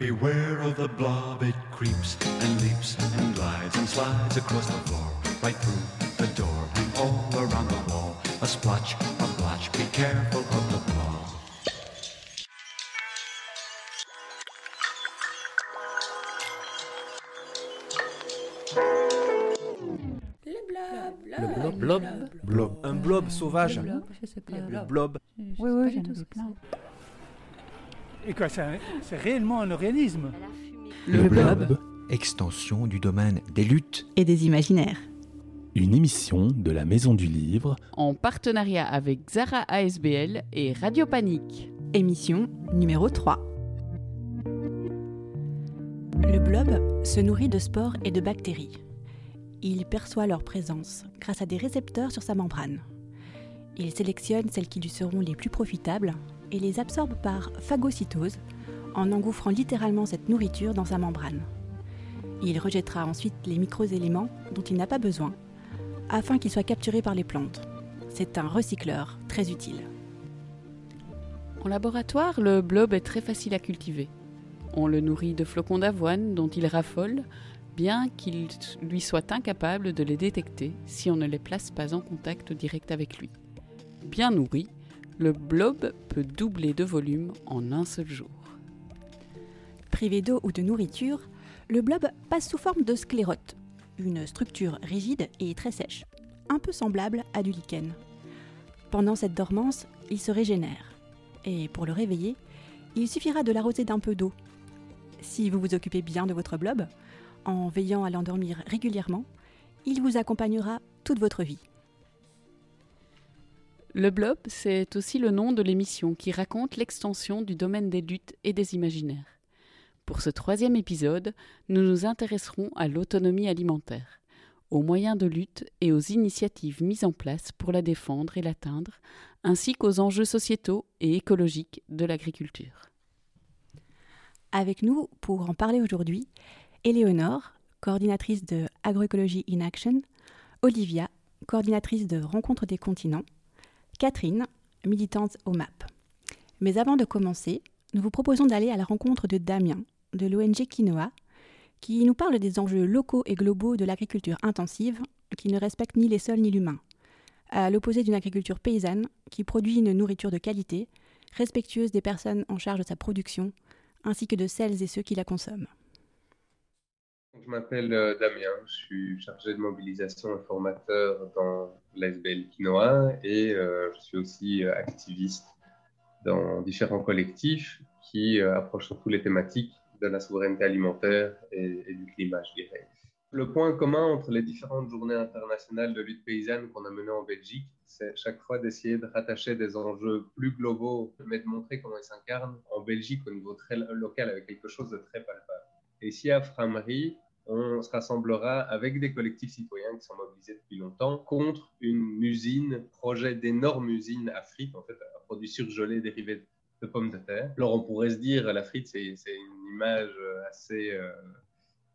Beware of the blob, it creeps and leaps and glides and slides across the floor, right through the door and all around the wall. A splotch, a blotch, be careful of the blob. Le blob, blob, un blob sauvage. Le blob, je sais pas. Le blob. Oui, oui, j'en tout ai plein. C'est. Et quoi, c'est réellement un organisme? Le blob. Extension du domaine des luttes. Et des imaginaires. Une émission de la Maison du Livre en partenariat avec Zara ASBL et Radio Panique. Émission numéro 3. Le blob se nourrit de spores et de bactéries. Il perçoit leur présence grâce à des récepteurs sur sa membrane. Il sélectionne celles qui lui seront les plus profitables et les absorbe par phagocytose en engouffrant littéralement cette nourriture dans sa membrane. Il rejettera ensuite les micro-éléments dont il n'a pas besoin afin qu'ils soient capturés par les plantes. C'est un recycleur très utile. En laboratoire, le blob est très facile à cultiver. On le nourrit de flocons d'avoine dont il raffole, bien qu'il lui soit incapable de les détecter si on ne les place pas en contact direct avec lui. Bien nourri, le blob peut doubler de volume en un seul jour. Privé d'eau ou de nourriture, le blob passe sous forme de sclérote, une structure rigide et très sèche, un peu semblable à du lichen. Pendant cette dormance, il se régénère. Et pour le réveiller, il suffira de l'arroser d'un peu d'eau. Si vous vous occupez bien de votre blob, en veillant à l'endormir régulièrement, il vous accompagnera toute votre vie. Le blob, c'est aussi le nom de l'émission qui raconte l'extension du domaine des luttes et des imaginaires. Pour ce troisième épisode, nous nous intéresserons à l'autonomie alimentaire, aux moyens de lutte et aux initiatives mises en place pour la défendre et l'atteindre, ainsi qu'aux enjeux sociétaux et écologiques de l'agriculture. Avec nous pour en parler aujourd'hui, Éléonore, coordinatrice de Agroécologie in Action, Olivia, coordinatrice de Rencontre des continents, Catherine, militante au MAP. Mais avant de commencer, nous vous proposons d'aller à la rencontre de Damien, de l'ONG Quinoa, qui nous parle des enjeux locaux et globaux de l'agriculture intensive, qui ne respecte ni les sols ni l'humain, à l'opposé d'une agriculture paysanne qui produit une nourriture de qualité, respectueuse des personnes en charge de sa production, ainsi que de celles et ceux qui la consomment. Je m'appelle euh, Damien, je suis chargé de mobilisation et formateur dans l'ASBL Quinoa et euh, je suis aussi euh, activiste dans différents collectifs qui approchent surtout les thématiques de la souveraineté alimentaire et du climat, je dirais. Le point commun entre les différentes journées internationales de lutte paysanne qu'on a menées en Belgique, c'est chaque fois d'essayer de rattacher des enjeux plus globaux, mais de montrer comment ils s'incarnent en Belgique au niveau très local avec quelque chose de très palpable. Et ici à Framery, on se rassemblera avec des collectifs citoyens qui sont mobilisés depuis longtemps contre une usine, projet d'énorme usine à frites, en fait, un produit surgelé dérivé de pommes de terre. Alors on pourrait se dire, la frite, c'est une image assez, euh,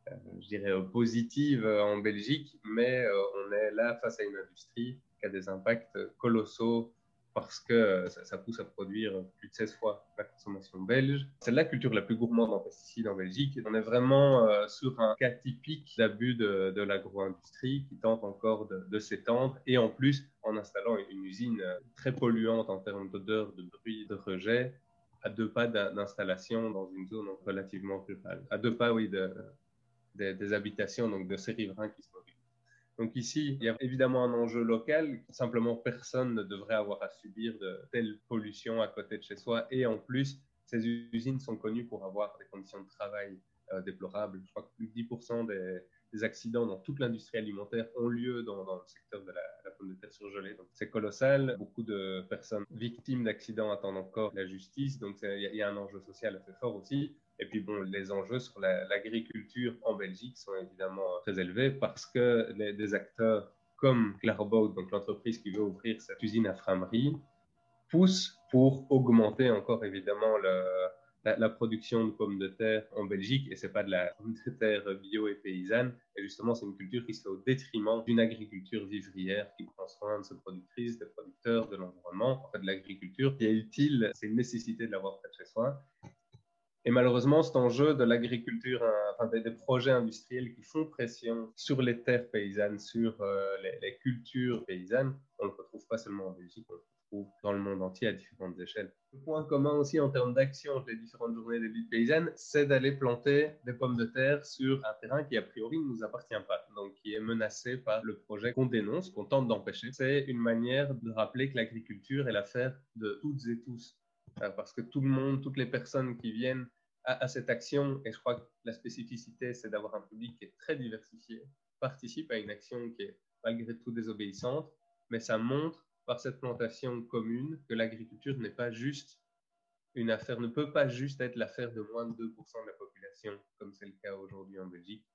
euh, je dirais, positive en Belgique, mais euh, on est là face à une industrie qui a des impacts colossaux parce que euh, ça, pousse à produire plus de 16 fois la consommation belge. C'est la culture la plus gourmande en pesticides en Belgique. On est vraiment euh, sur un cas typique d'abus de, de l'agro-industrie qui tente encore de, s'étendre et en plus en installant une usine euh, très polluante en termes d'odeur, de bruit, de rejet à deux pas d'in- d'installation dans une zone relativement rurale. À deux pas, oui, de, des- habitations, donc de ces riverains qui mobilisent. Donc ici, il y a évidemment un enjeu local. Simplement, personne ne devrait avoir à subir de telles pollutions à côté de chez soi. Et en plus, ces usines sont connues pour avoir des conditions de travail euh, déplorables. Je crois que plus de 10% des, des accidents dans toute l'industrie alimentaire ont lieu dans, le secteur de la, pomme de terre surgelée. Donc c'est colossal. Beaucoup de personnes victimes d'accidents attendent encore la justice. Donc il y, y a un enjeu social assez fort aussi. Et puis bon, les enjeux sur la- l'agriculture en Belgique sont évidemment très élevés parce que des acteurs comme Clairbout, donc l'entreprise qui veut ouvrir cette usine à Framery, poussent pour augmenter encore évidemment la production de pommes de terre en Belgique. Et c'est pas de la pomme de terre bio et paysanne. Et justement, c'est une culture qui se fait au détriment d'une agriculture vivrière qui prend soin de ses productrices, des producteurs, de l'environnement, en fait de l'agriculture qui est utile. C'est une nécessité de l'avoir près de chez soi. Et malheureusement, cet enjeu de l'agriculture, euh, enfin des, projets industriels qui font pression sur les terres paysannes, sur euh, les, cultures paysannes, on ne le retrouve pas seulement en Belgique, on le retrouve dans le monde entier à différentes échelles. Le point commun aussi en termes d'action les différentes journées des luttes paysannes, c'est d'aller planter des pommes de terre sur un terrain qui a priori ne nous appartient pas, donc qui est menacé par le projet qu'on dénonce, qu'on tente d'empêcher. C'est une manière de rappeler que l'agriculture est l'affaire de toutes et tous euh, parce que tout le monde, toutes les personnes qui viennent à, cette action, et je crois que la spécificité, c'est d'avoir un public qui est très diversifié, participe à une action qui est malgré tout désobéissante, mais ça montre par cette plantation commune que l'agriculture n'est pas juste une affaire, ne peut pas juste être l'affaire de moins de 2% de la population, comme c'est le cas aujourd'hui en Belgique,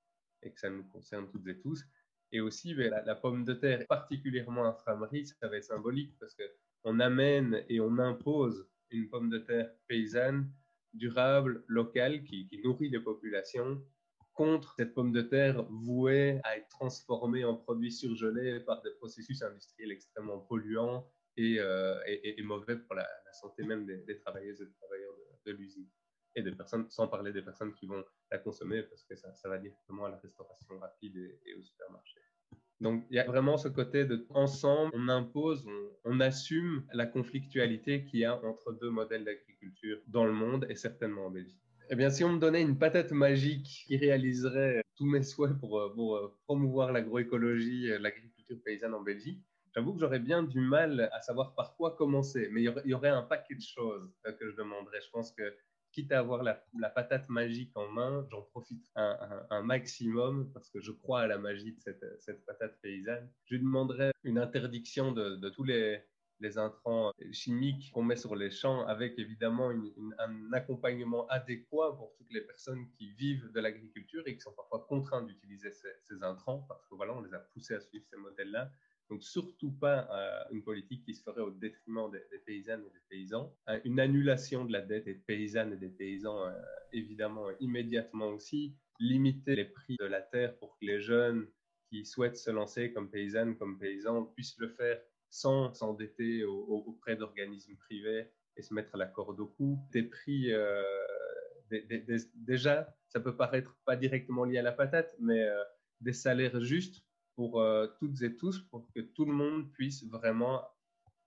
et que ça nous concerne toutes et tous. Et aussi, ben, la, pomme de terre, particulièrement infirmerie, ça va être symbolique parce qu'on amène et on impose une pomme de terre paysanne, durable, locale, qui, nourrit les populations, contre cette pomme de terre vouée à être transformée en produit surgelé par des processus industriels extrêmement polluants et, euh, mauvais pour la, santé même des, travailleuses et des travailleurs de, l'usine. Et des personnes, sans parler des personnes qui vont la consommer, parce que ça, va directement à la restauration rapide et au supermarché. Donc il y a vraiment ce côté de ensemble, on impose, on, assume la conflictualité qu'il y a entre deux modèles d'agriculture dans le monde et certainement en Belgique. Eh bien, si on me donnait une patate magique qui réaliserait tous mes souhaits pour, euh, pour euh, promouvoir l'agroécologie, euh, l'agriculture paysanne en Belgique, j'avoue que j'aurais bien du mal à savoir par quoi commencer. Mais il y aurait un paquet de choses que je demanderais. Je pense que quitte à avoir la, patate magique en main, j'en profite un, maximum parce que je crois à la magie de cette, patate paysanne. Je lui demanderais une interdiction de, tous les, intrants chimiques qu'on met sur les champs avec évidemment un accompagnement adéquat pour toutes les personnes qui vivent de l'agriculture et qui sont parfois contraintes d'utiliser ces, ces, intrants parce que voilà, on les a poussés à suivre ces modèles-là. Donc, surtout pas euh, une politique qui se ferait au détriment des, paysannes et des paysans. Euh, une annulation de la dette des paysannes et des paysans, euh, évidemment, immédiatement aussi. Limiter les prix de la terre pour que les jeunes qui souhaitent se lancer comme paysannes, comme paysans, puissent le faire sans s'endetter auprès d'organismes privés et se mettre la corde au cou. Des prix, déjà, ça peut paraître pas directement lié à la patate, mais des salaires justes pour euh, toutes et tous, pour que tout le monde puisse vraiment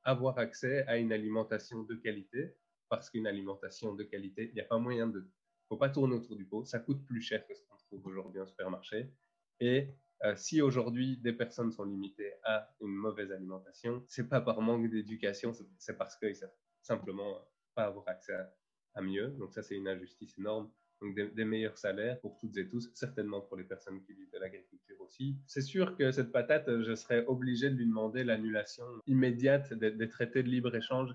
avoir accès à une alimentation de qualité, parce qu'une alimentation de qualité, il n'y a pas moyen de... Il ne faut pas tourner autour du pot, ça coûte plus cher que ce qu'on trouve aujourd'hui en supermarché. Et euh, si aujourd'hui des personnes sont limitées à une mauvaise alimentation, c'est pas par manque d'éducation, c'est parce qu'ils savent simplement pas avoir accès à, à mieux. Donc ça, c'est une injustice énorme donc des, meilleurs salaires pour toutes et tous, certainement pour les personnes qui vivent de l'agriculture aussi. C'est sûr que cette patate, je serais obligé de lui demander l'annulation immédiate des, traités de libre-échange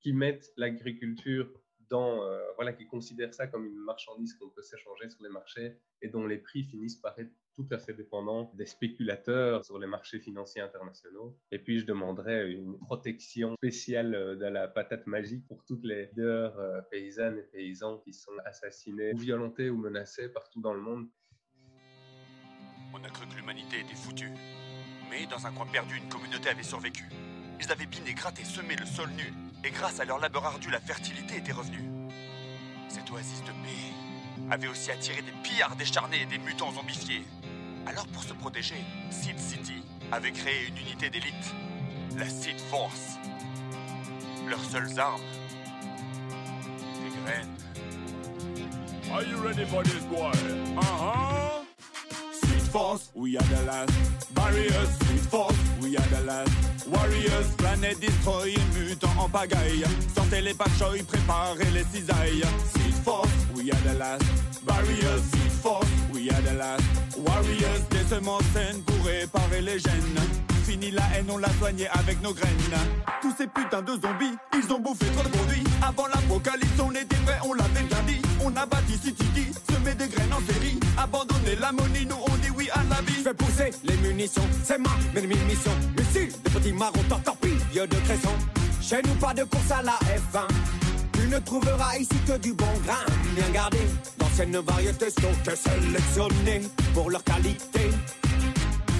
qui mettent l'agriculture euh, qui considèrent ça comme une marchandise qu'on peut s'échanger sur les marchés et dont les prix finissent par être tout à fait dépendant des spéculateurs sur les marchés financiers internationaux. Et puis, je demanderais une protection spéciale euh, de la patate magique pour toutes les leaders euh, paysannes et paysans qui sont assassinés ou violentés ou menacés partout dans le monde. On a cru que l'humanité était foutue. Mais dans un coin perdu, une communauté avait survécu. Ils avaient biné, gratté, semé le sol nu. Et grâce à leur labeur ardu, la fertilité était revenue. Cette oasis de paix avait aussi attiré des pillards décharnés et des mutants zombifiés. Alors pour se protéger, Seed City avait créé une unité d'élite, la Seed Force. Leurs seules armes, des graines. Are you ready for this boy? Uh-huh. Seed Force, we are the last. Barriers, Seed Force, we are the last. Warriors, planète destroy, mutants en pagaille. Sortez les pachoy, préparez les cisailles. Seed Force, we are the last. Barriers, Seed Force, we are the last. Warriors, des semences saines pour réparer les gènes. Fini la haine, on l'a soigné avec nos graines. Tous ces putains de zombies, ils ont bouffé trop de produits. Avant l'apocalypse, on était prêts, on l'avait bien. On a bâti City, semé des graines en série. Abandonner l'ammonie, nous on Je vais pousser les munitions, c'est ma mission. Missiles, des petits marrons, torpilles de cresson. Chez nous, pas de course à la F1. Tu ne trouveras ici que du bon grain, bien gardé. D'anciennes variétés sont que sélectionnées pour leur qualité.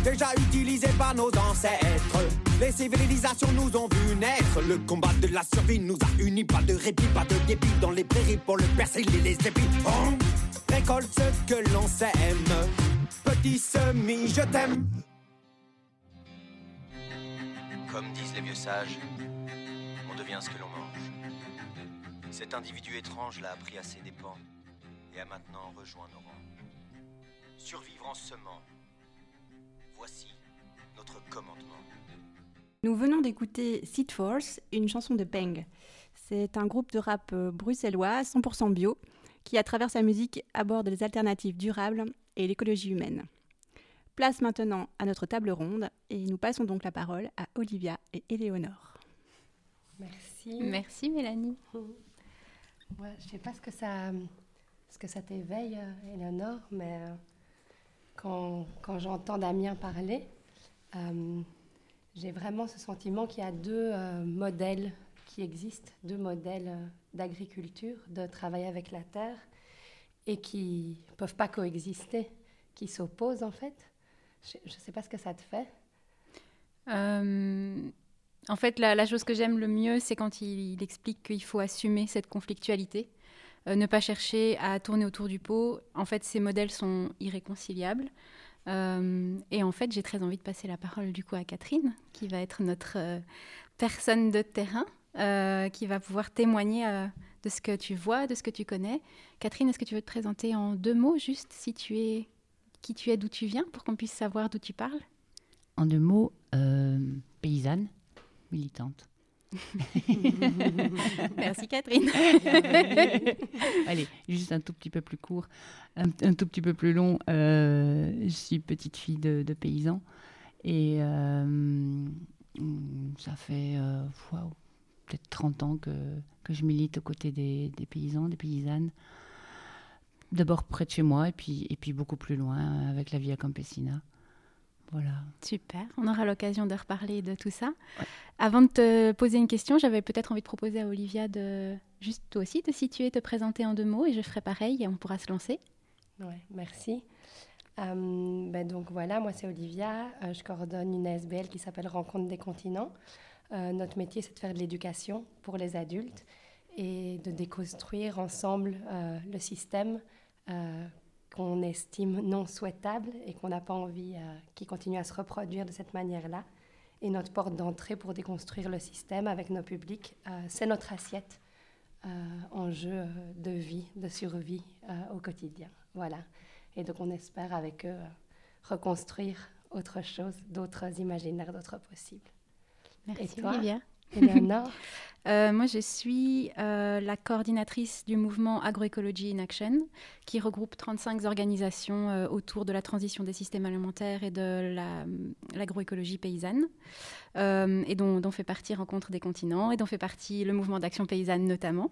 déjà utilisé par nos ancêtres. Les civilisations nous ont vu naître. Le combat de la survie nous a unis. Pas de répit, pas de débit dans les prairies pour le persil et les épis. Récolte ce que l'on sème. Petit semis, je t'aime. Comme disent les vieux sages, on devient ce que l'on mange. Cet individu étrange l'a appris à ses dépens et a maintenant rejoint nos rangs. Survivre en semant. Voici notre commandement. Nous venons d'écouter Seed Force, une chanson de Peng. C'est un groupe de rap euh, bruxellois 100% bio qui, à travers sa musique, aborde les alternatives durables et l'écologie humaine. Place maintenant à notre table ronde et nous passons donc la parole à Olivia et Éléonore. Merci. Merci Mélanie. je ne sais pas ce que ça, ce que ça t'éveille, euh, Éléonore, mais euh, quand, quand j'entends Damien parler, euh, j'ai vraiment ce sentiment qu'il y a deux modèles qui existent, deux modèles d'agriculture, de travailler avec la terre, et qui ne peuvent pas coexister, qui s'opposent en fait. Je ne sais pas ce que ça te fait. en fait, la, chose que j'aime le mieux, c'est quand il, explique qu'il faut assumer cette conflictualité euh, ne pas chercher à tourner autour du pot. En fait, ces modèles sont irréconciliables. Euh, et en fait, j'ai très envie de passer la parole du coup à Catherine, qui va être notre euh, personne de terrain, qui va pouvoir témoigner de ce que tu vois, de ce que tu connais. Catherine, est-ce que tu veux te présenter en deux mots, juste si tu es qui tu es, d'où tu viens, pour qu'on puisse savoir d'où tu parles? En deux mots, paysanne, militante. Merci Catherine. Allez, juste un tout petit peu plus court, un, tout petit peu plus long. Euh, je suis petite fille de, paysan et euh, ça fait euh, peut-être 30 ans que, que, je milite aux côtés des, des paysans, des paysannes. D'abord près de chez moi et puis, et puis beaucoup plus loin avec la Via Campesina. Voilà. Super. On aura l'occasion de reparler de tout ça. Avant de te poser une question, j'avais peut-être envie de proposer à Olivia de juste toi aussi te situer, te présenter en deux mots et je ferai pareil et on pourra se lancer. Ouais, merci. Euh, ben donc voilà, moi c'est Olivia. Euh, je coordonne une SBL qui s'appelle Rencontre des continents. Euh, notre métier c'est de faire de l'éducation pour les adultes et de déconstruire ensemble le système qu'on estime non souhaitable et qu'on n'a pas envie euh, qu'il continue à se reproduire de cette manière-là. Et notre porte d'entrée pour déconstruire le système avec nos publics, euh, c'est notre assiette euh, en jeu de vie, de survie au quotidien. Voilà. Et donc on espère avec eux reconstruire autre chose, d'autres imaginaires, d'autres possibles. Merci et toi, Olivia. Euh, moi, je suis euh, la coordinatrice du mouvement Agroecology in Action, qui regroupe 35 organisations euh, autour de la transition des systèmes alimentaires et de l'agroécologie paysanne, et dont, dont, fait partie Rencontre des continents, et dont fait partie le mouvement d'action paysanne notamment.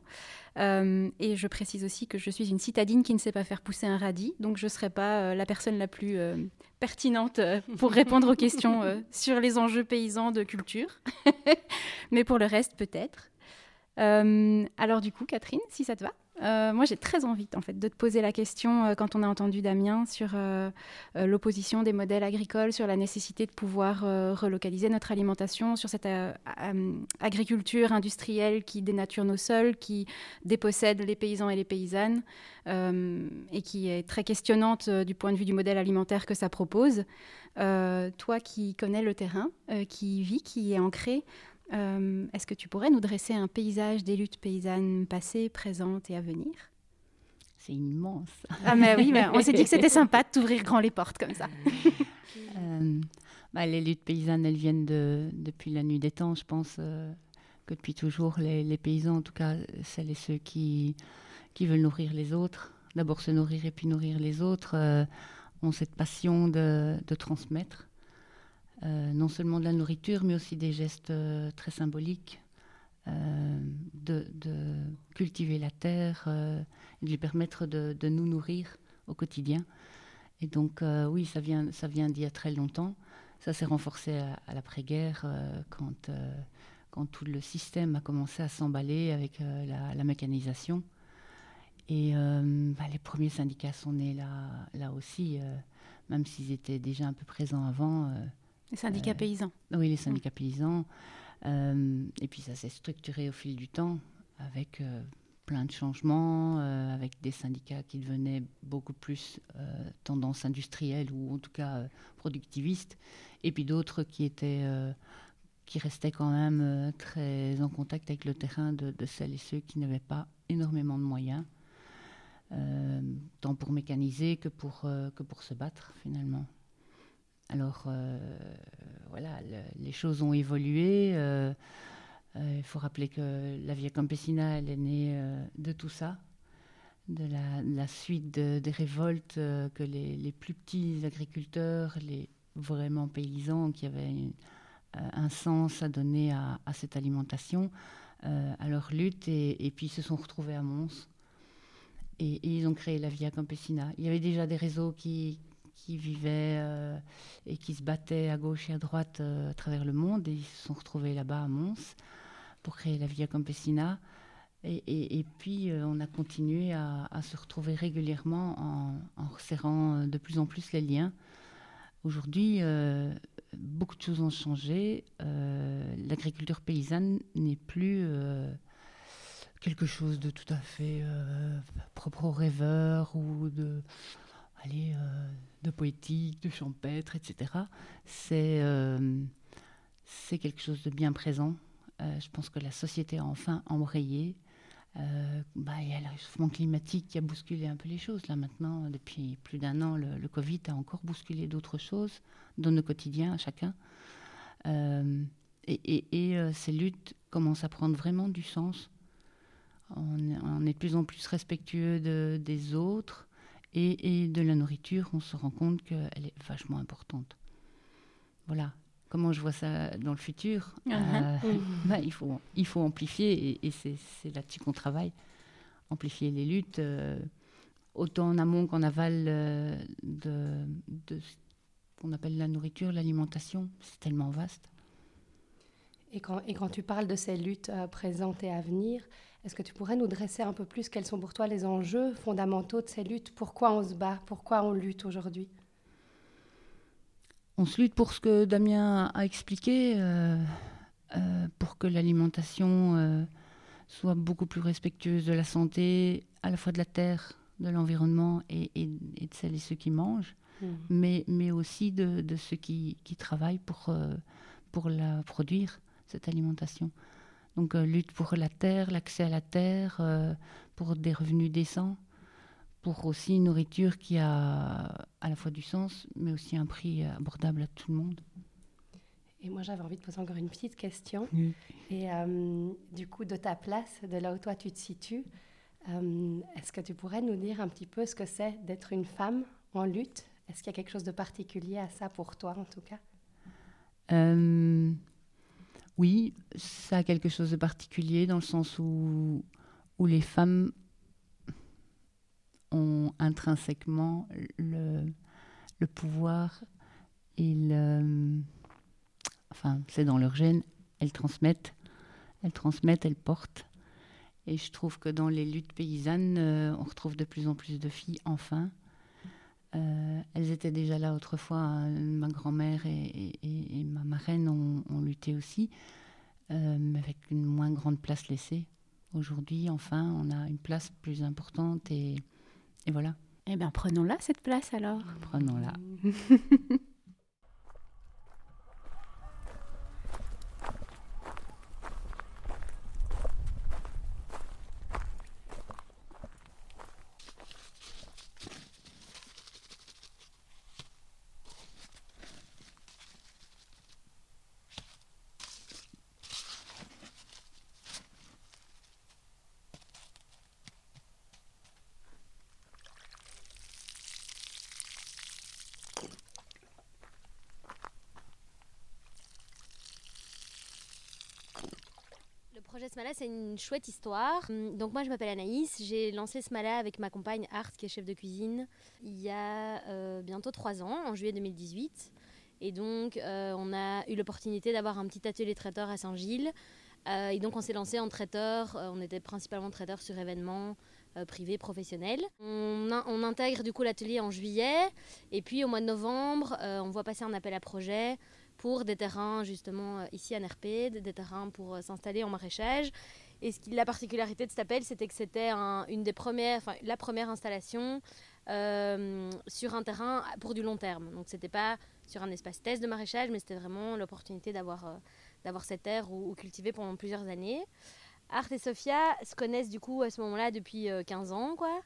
et je précise aussi que je suis une citadine qui ne sait pas faire pousser un radis, donc je ne serai pas la personne la plus pertinente pour répondre aux questions sur les enjeux paysans de culture. Mais pour le reste, peut-être. Euh, alors du coup, Catherine, si ça te va, euh, moi j'ai très envie en fait de te poser la question euh, quand on a entendu Damien sur l'opposition des modèles agricoles, sur la nécessité de pouvoir relocaliser notre alimentation, sur cette agriculture industrielle qui dénature nos sols, qui dépossède les paysans et les paysannes et qui est très questionnante du point de vue du modèle alimentaire que ça propose. toi qui connais le terrain, qui vit, qui est ancré, euh, est-ce que tu pourrais nous dresser un paysage des luttes paysannes passées, présentes et à venir? C'est immense. Ah mais oui, on s'est dit que c'était sympa de t'ouvrir grand les portes comme ça. Euh, bah, les luttes paysannes, elles viennent de, depuis la nuit des temps, je pense euh, que depuis toujours, les, paysans, en tout cas celles et ceux qui, qui veulent nourrir les autres, d'abord se nourrir et puis nourrir les autres, ont cette passion de, de transmettre. Euh, non seulement de la nourriture, mais aussi des gestes euh, très symboliques, euh, de, cultiver la terre, de lui permettre de, nous nourrir au quotidien. Et donc, oui, ça vient, ça vient d'il y a très longtemps. Ça s'est renforcé à, l'après-guerre, quand, quand tout le système a commencé à s'emballer avec la, mécanisation. Et bah, les premiers syndicats sont nés là, là aussi même s'ils étaient déjà un peu présents avant. Les syndicats paysans. Oui, les syndicats paysans. et puis ça s'est structuré au fil du temps avec plein de changements, avec des syndicats qui devenaient beaucoup plus tendance industrielle ou en tout cas productivistes, et puis d'autres qui étaient qui restaient quand même euh, très en contact avec le terrain de, celles et ceux qui n'avaient pas énormément de moyens, euh, tant pour mécaniser que pour, euh, que pour se battre finalement. Alors voilà, les choses ont évolué. Il faut rappeler que la Via Campesina, elle est née de tout ça, de la, suite des révoltes que les, plus petits agriculteurs, les vraiment paysans qui avaient euh, un sens à donner à, cette alimentation, euh, à leur lutte, et, puis se sont retrouvés à Mons. Et, ils ont créé la Via Campesina. Il y avait déjà des réseaux qui, qui vivaient euh, et qui se battaient à gauche et à droite à travers le monde, et ils se sont retrouvés là-bas à Mons pour créer la Via Campesina. Et, puis, on a continué à, se retrouver régulièrement en, en resserrant de plus en plus les liens. Aujourd'hui, beaucoup de choses ont changé. Euh, l'agriculture paysanne n'est plus euh, quelque chose de tout à fait euh, propre aux rêveurs ou de, allez, de poétique, de champêtre, etc. C'est c'est quelque chose de bien présent. je pense que la société a enfin embrayé. bah, il y a le réchauffement climatique qui a bousculé un peu les choses. Là maintenant, depuis plus d'un an, le, Covid a encore bousculé d'autres choses dans nos quotidiens à chacun. Euh, et, euh, ces luttes commencent à prendre vraiment du sens. On, est de plus en plus respectueux de, des autres et, de la nourriture. On se rend compte qu'elle est vachement importante. Voilà. Comment je vois ça dans le futur uh-huh. euh, bah, il, faut, il faut amplifier et, c'est là-dessus qu'on travaille. Amplifier les luttes, autant en amont qu'en aval de, de qu'on appelle la nourriture, l'alimentation. C'est tellement vaste. Et quand, et quand tu parles de ces luttes euh, présentes et à venir, est-ce que tu pourrais nous dresser un peu plus quels sont pour toi les enjeux fondamentaux de ces luttes? Pourquoi on se bat? Pourquoi on lutte aujourd'hui? On se lutte pour ce que Damien a expliqué, euh, euh, pour que l'alimentation soit beaucoup plus respectueuse de la santé, à la fois de la terre, de l'environnement et, et, de celles et ceux qui mangent. Mm. mais, mais aussi de, de ceux qui, qui, travaillent pour, euh, pour la produire, cette alimentation. Donc euh, lutte pour la terre, l'accès à la terre, euh, pour des revenus décents, pour aussi une nourriture qui a à la fois du sens, mais aussi un prix abordable à tout le monde. Et moi, j'avais envie de poser encore une petite question. Et du coup, de ta place, de là où toi tu te situes, est-ce que tu pourrais nous dire un petit peu ce que c'est d'être une femme en lutte? Est-ce qu'il y a quelque chose de particulier à ça pour toi, en tout cas? Euh, Oui, ça a quelque chose de particulier dans le sens où, où les femmes ont intrinsèquement le, le pouvoir et le... Enfin, c'est dans leur gène, elles transmettent, elles transmettent, elles portent. Et je trouve que dans les luttes paysannes, euh, on retrouve de plus en plus de filles, enfin, euh, elles étaient déjà là autrefois. Hein. Ma grand-mère et, ma marraine ont, lutté aussi, euh, mais avec une moins grande place laissée. Aujourd'hui, enfin, on a une place plus importante et, et voilà. Eh bien, prenons-la, cette place alors. Prenons-la. Smala, c'est une chouette histoire. Hum, donc moi, je m'appelle Anaïs. J'ai lancé Smala avec ma compagne Art, qui est chef de cuisine, il y a euh, bientôt trois ans, en juillet 2018. Et donc, euh, on a eu l'opportunité d'avoir un petit atelier traiteur à Saint-Gilles. Euh, et donc, on s'est lancé en traiteur. on était principalement traiteur sur événements, privés, professionnels. On, on, intègre du coup l'atelier en juillet et puis au mois de novembre, on voit passer un appel à projet pour des terrains justement ici à Nerpede, des terrains pour s'installer en maraîchage. Et ce qui, la particularité de cet appel, c'était que c'était une des premières, enfin, la première installation euh, sur un terrain pour du long terme. Donc c'était pas sur un espace test de maraîchage, mais c'était vraiment l'opportunité d'avoir euh, d'avoir cette terre où, cultiver pendant plusieurs années. Art et Sophia se connaissent du coup à ce moment-là depuis 15 euh, ans, quoi.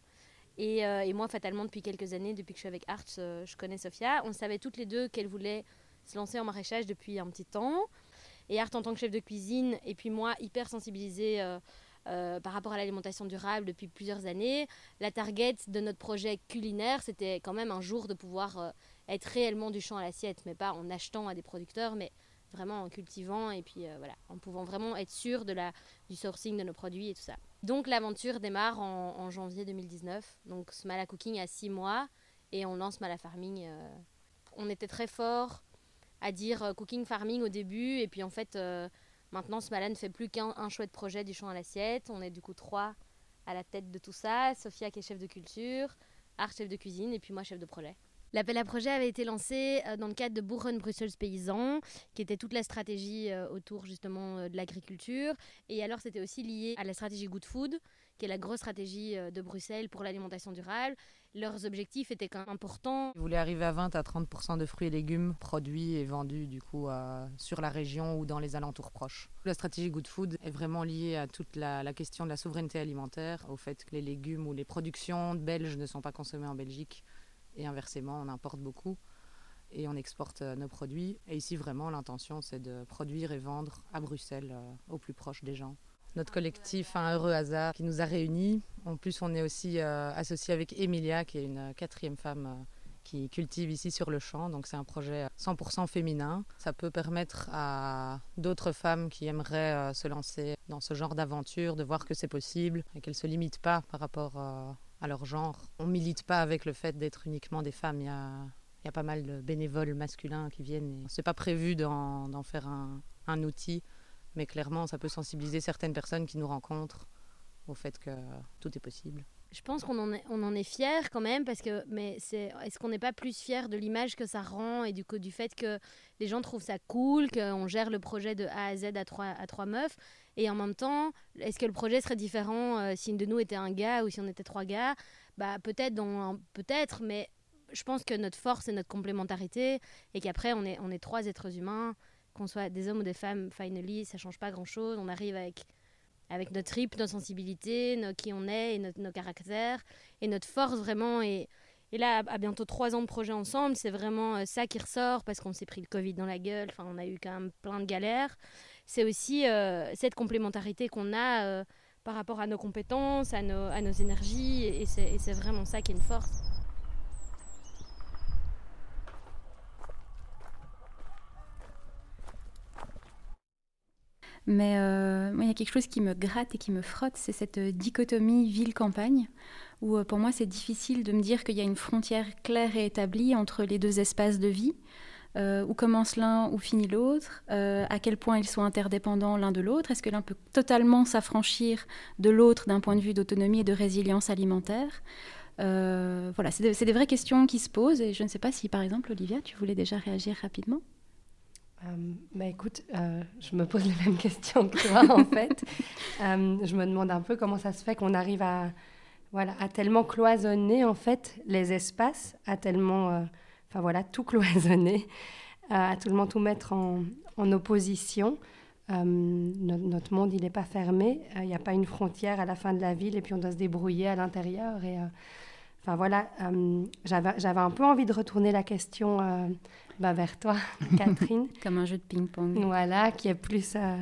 Et, moi, fatalement, depuis quelques années, depuis que je suis avec Art, je connais Sophia. On savait toutes les deux qu'elle voulait se lancer en maraîchage depuis un petit temps. Et Art en tant que chef de cuisine, et puis moi, hyper sensibilisée euh, par rapport à l'alimentation durable depuis plusieurs années. La target de notre projet culinaire, c'était quand même un jour de pouvoir euh, être réellement du champ à l'assiette, mais pas en achetant à des producteurs, mais vraiment en cultivant et puis euh, voilà, en pouvant vraiment être sûr de la, du sourcing de nos produits et tout ça. Donc l'aventure démarre en, janvier 2019. Donc Smala Cooking a six mois et on lance Smala Farming. on était très fort à dire cooking farming au début et puis en fait Maintenant, ce ne fait plus qu'un chouette projet du champ à l'assiette. On est du coup trois à la tête de tout ça. Sophia qui est chef de culture, Art chef de cuisine et puis moi chef de projet. L'appel à projet avait été lancé euh, dans le cadre de Bourron Bruxelles Paysans, qui était toute la stratégie euh, autour justement euh, de l'agriculture. Et alors c'était aussi lié à la stratégie Good Food, qui est la grosse stratégie de Bruxelles pour l'alimentation durable. Leurs objectifs étaient quand même importants. Ils voulaient arriver à 20 à 30 de fruits et légumes produits et vendus du coup sur la région ou dans les alentours proches. La stratégie Good Food est vraiment liée à toute la, question de la souveraineté alimentaire, au fait que les légumes ou les productions belges ne sont pas consommées en Belgique et inversement, on importe beaucoup et on exporte euh, nos produits. Et ici, vraiment, l'intention, c'est de produire et vendre à Bruxelles, euh, au plus proche des gens. Notre collectif un heureux hasard qui nous a réunis. En plus, on est aussi euh, associé avec Emilia, qui est une quatrième femme qui cultive ici sur le champ. Donc c'est un projet 100% féminin. Ça peut permettre à d'autres femmes qui aimeraient se lancer dans ce genre d'aventure de voir que c'est possible et qu'elles ne se limitent pas par rapport à leur genre. On milite pas avec le fait d'être uniquement des femmes. Il y a, pas mal de bénévoles masculins qui viennent. C'est pas prévu d'en faire un, outil, mais clairement, ça peut sensibiliser certaines personnes qui nous rencontrent au fait que tout est possible. Je pense qu'on en est, fier quand même parce que mais c'est est-ce qu'on n'est pas plus fier de l'image que ça rend et du fait que les gens trouvent ça cool qu'on gère le projet de A à Z à trois à trois meufs et en même temps est-ce que le projet serait différent euh, si une de nous était un gars ou si on était trois gars? Bah peut-être peut-être mais je pense que notre force et notre complémentarité et qu'après on est trois êtres humains qu'on soit des hommes ou des femmes finally ça change pas grand chose on arrive avec avec notre trip, notre sensibilité, qui on est et notre, nos caractères et notre force vraiment. Et, et là, à, bientôt trois ans de projet ensemble, c'est vraiment euh, ça qui ressort parce qu'on s'est pris le Covid dans la gueule. Enfin, on a eu quand même plein de galères. C'est aussi euh, cette complémentarité qu'on a euh, par rapport à nos compétences, à nos, à nos énergies. Et c'est vraiment ça qui est une force. Mais euh, il y a quelque chose qui me gratte et qui me frotte, c'est cette euh, dichotomie ville-campagne, où euh, pour moi c'est difficile de me dire qu'il y a une frontière claire et établie entre les deux espaces de vie, où commence l'un, où finit l'autre, à quel point ils sont interdépendants l'un de l'autre, est-ce que l'un peut totalement s'affranchir de l'autre d'un point de vue d'autonomie et de résilience alimentaire? Voilà, c'est des vraies questions qui se posent et je ne sais pas si par exemple Olivia, tu voulais déjà réagir rapidement. Euh, bah écoute, euh, je me pose les mêmes questions que toi en fait. Euh, je me demande un peu comment ça se fait qu'on arrive à, voilà, à tellement cloisonner en fait les espaces, à tellement, enfin voilà, tout cloisonner, à tellement tout mettre en, en opposition. notre monde, il n'est pas fermé. Il n'y a pas une frontière à la fin de la ville et puis on doit se débrouiller à l'intérieur. Et enfin voilà, j'avais un peu envie de retourner la question bah, vers toi, Catherine. Comme un jeu de ping-pong. Voilà, qui est plus, euh,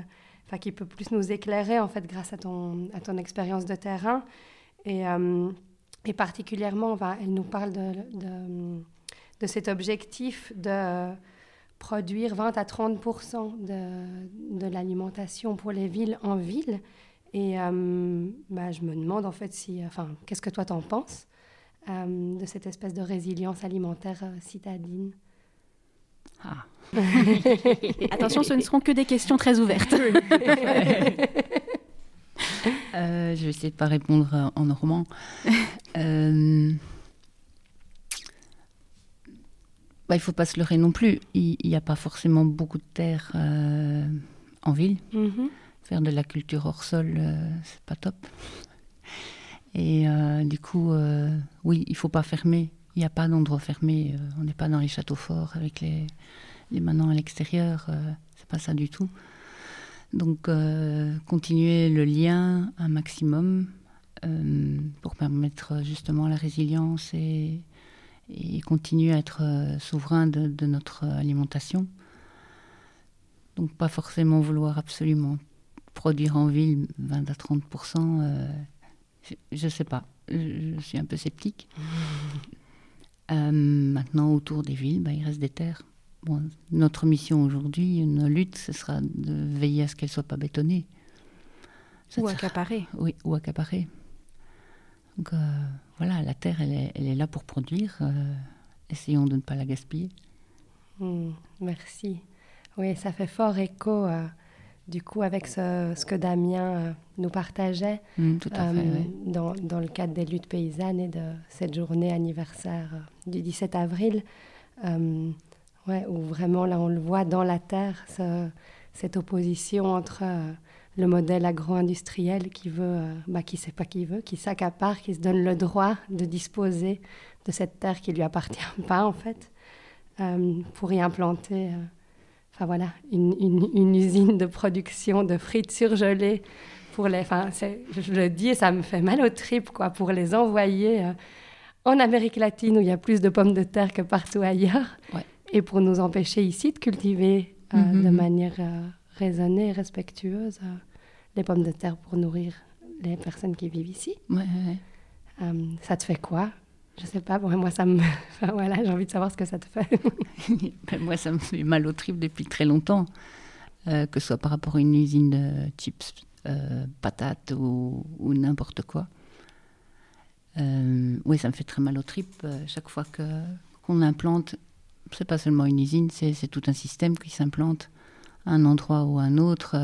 enfin qui peut plus nous éclairer en fait grâce à ton, à ton expérience de terrain. Et, euh, et particulièrement, elle nous parle de, de, de, cet objectif de produire 20 à 30 de, de l'alimentation pour les villes en ville. Et euh, bah, je me demande en fait si, enfin, qu'est-ce que toi t'en penses? De cette espèce de résilience alimentaire citadine ah. Attention, ce ne seront que des questions très ouvertes. Euh, je vais essayer de ne pas répondre en normand. euh, bah, il ne faut pas se leurrer non plus. Il n'y a pas forcément beaucoup de terre euh, en ville. Mhm. Faire de la culture hors sol, euh, c'est pas top. Et euh, du coup, euh, oui, il faut pas fermer. Il n'y a pas d'endroit fermé. euh, on n'est pas dans les châteaux forts avec les, les manants à l'extérieur. c'est pas ça du tout. Donc, continuer le lien un maximum pour permettre justement la résilience et, et continuer à être souverain de, de notre alimentation. Donc, pas forcément vouloir absolument produire en ville 20 à 30 euh, je ne sais pas. Je, je suis un peu sceptique. Euh, maintenant, autour des villes, bah, il reste des terres. Bon, notre mission aujourd'hui, notre lutte, ce sera de veiller à ce qu'elles ne soient pas bétonnées. Ça Ou accaparées. Oui, ou accaparées. Donc euh, voilà, la terre, elle est, elle est là pour produire. euh, essayons de ne pas la gaspiller. Hmm, merci. Oui, ça fait fort écho, euh, du coup, avec ce, ce que Damien euh, nous partageait Mm, tout à fait, euh, dans, dans le cadre des luttes paysannes et de cette journée anniversaire euh, du 17 avril, ouais, où vraiment, là, on le voit dans la terre, ce- cette opposition entre le modèle agro-industriel qui veut, euh, bah, qui sait pas qui veut, qui s'accapare, qui se donne le droit de disposer de cette terre qui lui appartient pas, en fait euh, pour y implanter euh, enfin voilà, une, une- une usine de production de frites surgelées. Pour les, enfin, je le dis et ça me fait mal aux tripes, quoi, pour les envoyer euh, en Amérique latine où il y a plus de pommes de terre que partout ailleurs, et pour nous empêcher ici de cultiver euh, Mhm. de manière euh, raisonnée et respectueuse les pommes de terre pour nourrir les personnes qui vivent ici. Ouais, ouais, ouais. Ça te fait quoi Je sais pas, bon, moi ça me... enfin, voilà, j'ai envie de savoir ce que ça te fait. Ben, moi, ça me fait mal au trip depuis très longtemps, euh, que ce soit par rapport à une usine de chips, euh, patates ou, n'importe quoi. Euh, oui, ça me fait très mal au trip euh, chaque fois que qu'on implante. C'est pas seulement une usine, c'est tout un système qui s'implante à un endroit ou à un autre.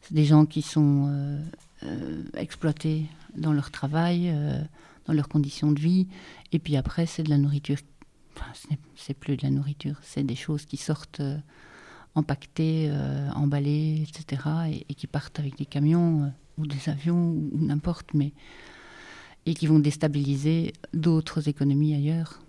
c'est des gens qui sont exploités dans leur travail, dans leurs conditions de vie, et puis après c'est de la nourriture Enfin, ce n'est- c'est plus de la nourriture, c'est des choses qui sortent euh, empaquetées, euh, emballées, etc., et, et qui partent avec des camions euh, ou des avions ou, n'importe, mais et qui vont déstabiliser d'autres économies ailleurs.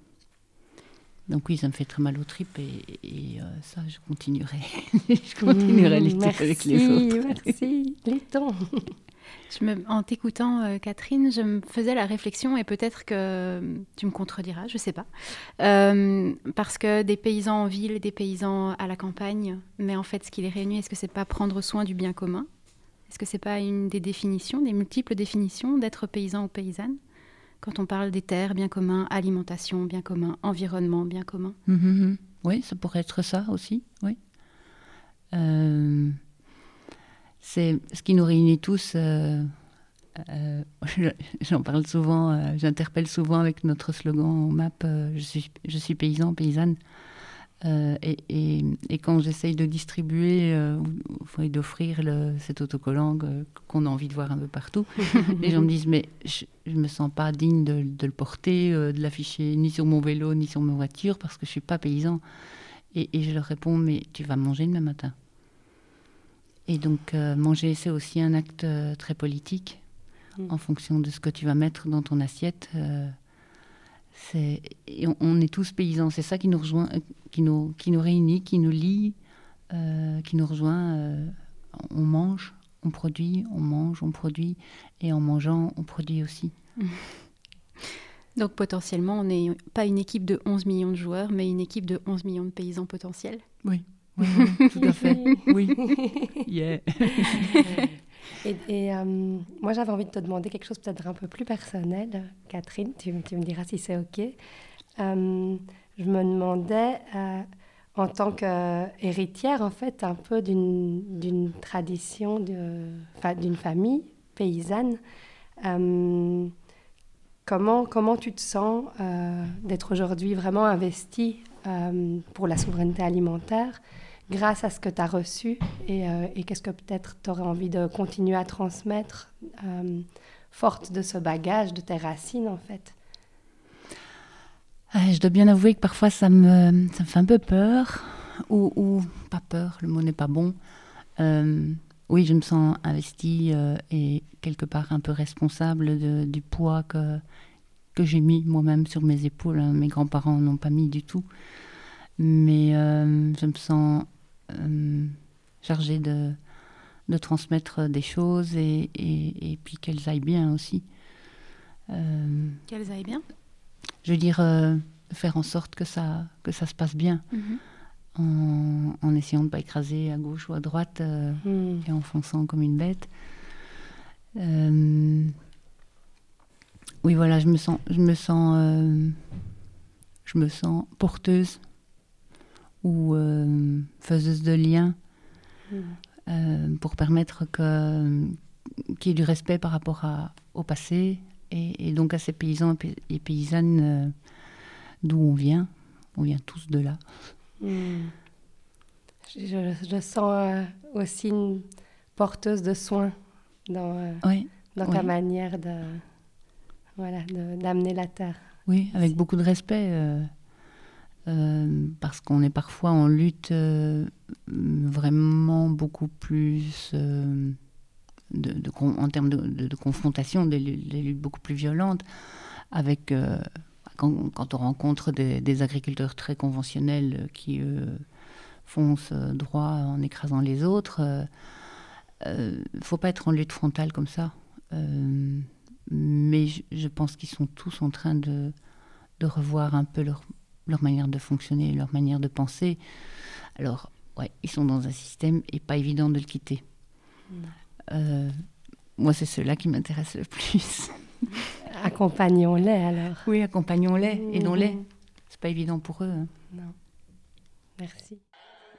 Donc oui, ça me fait très mal au trip et, et, euh, ça, je continuerai. je continuerai à lutter avec les Merci, autres. Merci, luttons. En t'écoutant, euh, Catherine, je me faisais la réflexion, et peut-être que tu me contrediras, je sais pas, Euh, parce que des paysans en ville, des paysans à la campagne, mais en fait, ce qui les réunit, est-ce que c'est pas prendre soin du bien commun? Est-ce que c'est pas une des définitions, des multiples définitions d'être paysan ou paysanne? Quand on parle des terres, bien commun, alimentation, bien commun, environnement, bien commun. Mhm, mhm. Oui, ça pourrait être ça aussi, oui. Euh, c'est ce qui nous réunit tous. euh, euh, J'en parle souvent, euh, j'interpelle souvent avec notre slogan au MAP je, suis, je suis paysan, paysanne. Et, et- et quand j'essaye de distribuer et d'offrir cet autocollant qu'on a envie de voir un peu partout, les gens me disent Mais je ne me sens pas digne de, de le porter, de l'afficher ni sur mon vélo ni sur ma voiture parce que je ne suis pas paysan. Et, et je leur réponds Mais tu vas manger demain matin. Et donc, euh, manger, c'est aussi un acte euh, très politique Mm. en fonction de ce que tu vas mettre dans ton assiette. euh, et on, on est tous paysans, c'est ça qui nous rejoint, qui nous, qui nous réunit, qui nous lie, euh, qui nous rejoint. euh, on mange, on produit, on mange, on produit, et en mangeant, on produit aussi. Donc potentiellement, on n'est pas une équipe de 11 millions de joueurs, mais une équipe de 11 millions de paysans potentiels. Oui, oui, oui, tout à fait. Oui. Yeah. Et, et, euh, moi, j'avais envie de te demander quelque chose peut-être un peu plus personnel, Catherine. Tu, tu me diras si c'est OK. Euh, je me demandais, euh, en tant qu'héritière, en fait, un peu d'une tradition, d'une famille paysanne, comment, comment tu te sens d'être aujourd'hui vraiment investie pour la souveraineté alimentaire grâce à ce que tu as reçu et, euh, et qu'est-ce que peut-être tu aurais envie de continuer à transmettre euh, forte de ce bagage, de tes racines en fait? Ah, Je dois bien avouer que parfois ça me, ça me fait un peu peur, ou, pas peur, le mot n'est pas bon. Euh, oui, je me sens investie et quelque part un peu responsable du poids que, que j'ai mis moi-même sur mes épaules. Mes grands-parents n'ont pas mis du tout. Mais je me sens euh, chargée de, de transmettre des choses et, et, puis qu'elles aillent bien aussi. Euh, qu'elles aillent bien Je veux dire, euh, faire en sorte que ça, que ça se passe bien. Mhm. En, en, essayant de ne pas écraser à gauche ou à droite mm. et en fonçant comme une bête. oui, voilà, je me sens, je me sens, je me sens porteuse ou euh, faiseuse de liens Mm. euh, pour permettre que, qu'il y ait du respect par rapport à, au passé et, et, donc à ces paysans et paysannes euh, d'où on vient. On vient tous de là. Mm. Je, je, sens aussi une porteuse de soins dans, oui, dans oui. ta manière de, voilà, de, d'amener la terre. Oui, avec beaucoup de respect. Euh, parce qu'on est parfois en lutte euh, vraiment beaucoup plus euh, en termes de, confrontation, des, luttes beaucoup plus violentes, avec quand, on rencontre des, agriculteurs très conventionnels qui foncent droit en écrasant les autres. Il ne faut pas être en lutte frontale comme ça. mais je, pense qu'ils sont tous en train de revoir un peu leur leur manière de fonctionner, leur manière de penser. Alors, ouais, ils sont dans un système et pas évident de le quitter. Euh, moi, c'est ceux-là qui m'intéressent le plus. Accompagnons-les alors. Oui, accompagnons-les, mmh. aidons-les. C'est pas évident pour eux. Hein. Non. Merci.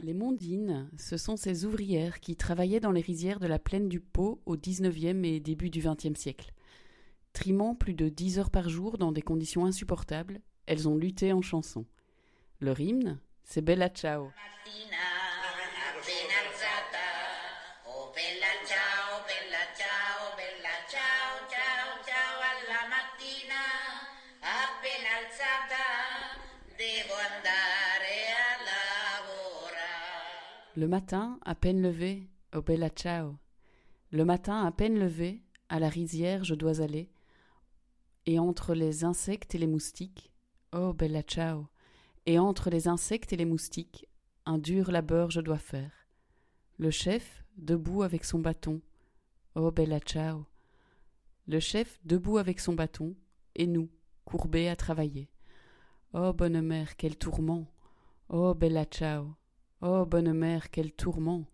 Les Mondines, ce sont ces ouvrières qui travaillaient dans les rizières de la plaine du Pô au XIXe et début du XXe siècle. Trimant plus de 10 heures par jour dans des conditions insupportables, elles ont lutté en chanson. Leur hymne, c'est Bella Ciao. Le matin, à peine levé, oh bella ciao. Le matin, à peine levé, à la rizière je dois aller, et entre les insectes et les moustiques, Oh bella ciao. Et entre les insectes et les moustiques, un dur labeur je dois faire. Le chef, debout avec son bâton. Oh bella ciao. Le chef, debout avec son bâton, et nous, courbés à travailler. Oh bonne mère, quel tourment. Oh bella ciao. Oh bonne mère, quel tourment.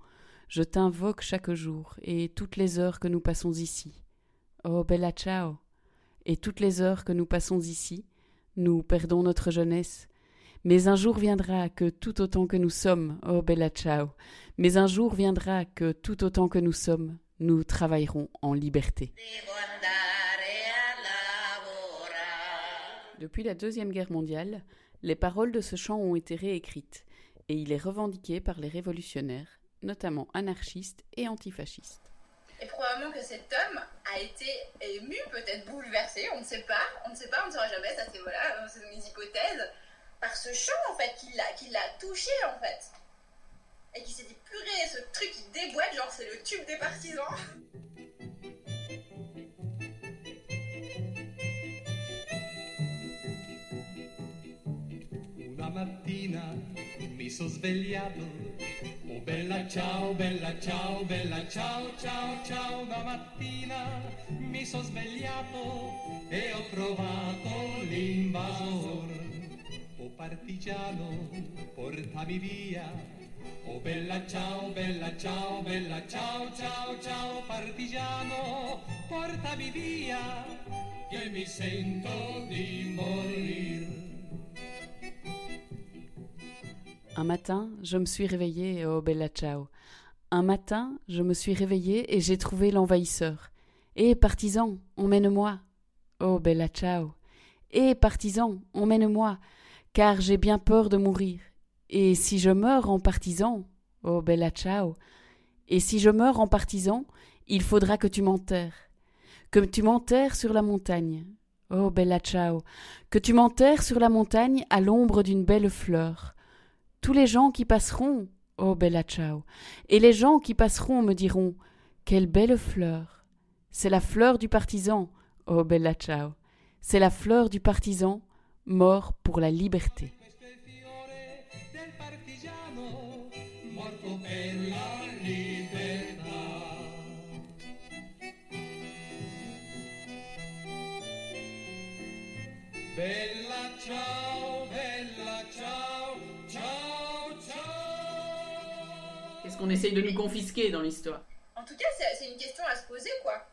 Je t'invoque chaque jour, et toutes les heures que nous passons ici. Oh bella ciao. Et toutes les heures que nous passons ici, nous perdons notre jeunesse. Mais un jour viendra que tout autant que nous sommes, oh bella ciao, mais un jour viendra que tout autant que nous sommes, nous travaillerons en liberté. Depuis la Deuxième Guerre mondiale, les paroles de ce chant ont été réécrites, et il est revendiqué par les révolutionnaires, notamment anarchistes et antifascistes. Que cet homme a été ému, peut-être bouleversé, on ne sait pas, on ne sait pas, on ne saura jamais, ça c'est voilà, c'est mes hypothèses, par ce chant en fait, qui l'a, qui l'a touché en fait. Et qui s'est dit, purée, ce truc qui déboîte, genre c'est le tube des partisans. Sono svegliato Oh bella ciao, bella ciao, bella ciao, ciao, ciao, una mattina mi sono svegliato e ho trovato l'invasor. Oh partigiano, portami via. Oh bella ciao, bella ciao, bella ciao, ciao, ciao, partigiano, portami via, che mi sento di morire. Un matin, je me suis réveillée, oh bella ciao. Un matin, je me suis réveillée et j'ai trouvé l'envahisseur. Eh, partisans, emmène-moi. Oh bella ciao. Eh, partisans, emmène-moi, car j'ai bien peur de mourir. Et si je meurs en partisan, oh bella ciao. Et si je meurs en partisan, il faudra que tu m'enterres. Que tu m'enterres sur la montagne. Oh bella ciao. Que tu m'enterres sur la montagne à l'ombre d'une belle fleur. Tous les gens qui passeront, oh bella ciao. Et les gens qui passeront me diront, quelle belle fleur. C'est la fleur du partisan, oh bella ciao. C'est la fleur du partisan, mort pour la liberté. Essaye de nous confisquer dans l'histoire En tout cas, c'est une question à se poser, quoi.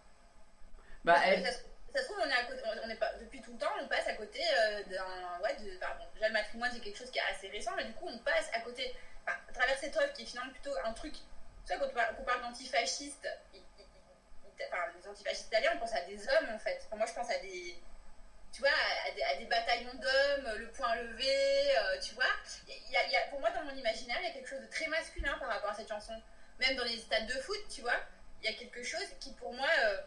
Bah, elle- ça, se- ça se trouve, on est à côté, on est pas, depuis tout le temps, on passe à côté euh, d'un. Ouais, de, enfin, bon, déjà, le matrimoine, c'est quelque chose qui est assez récent, mais du coup, on passe à côté. enfin, à travers cette œuvre qui est finalement plutôt un truc. Tu sais, quand on parle, qu'on parle d'antifascistes, il- il- il- enfin, les antifascistes italiens, on pense à des hommes, en fait. Enfin, moi, je pense à des. Tu vois, à, à des, à des bataillons d'hommes, le poing levé, euh, tu vois. Il y a- il y a- pour moi, dans mon imaginaire, il y a quelque chose de très masculin par rapport à cette chanson. Même dans les stades de foot, tu vois, il y a quelque chose qui, pour moi, euh,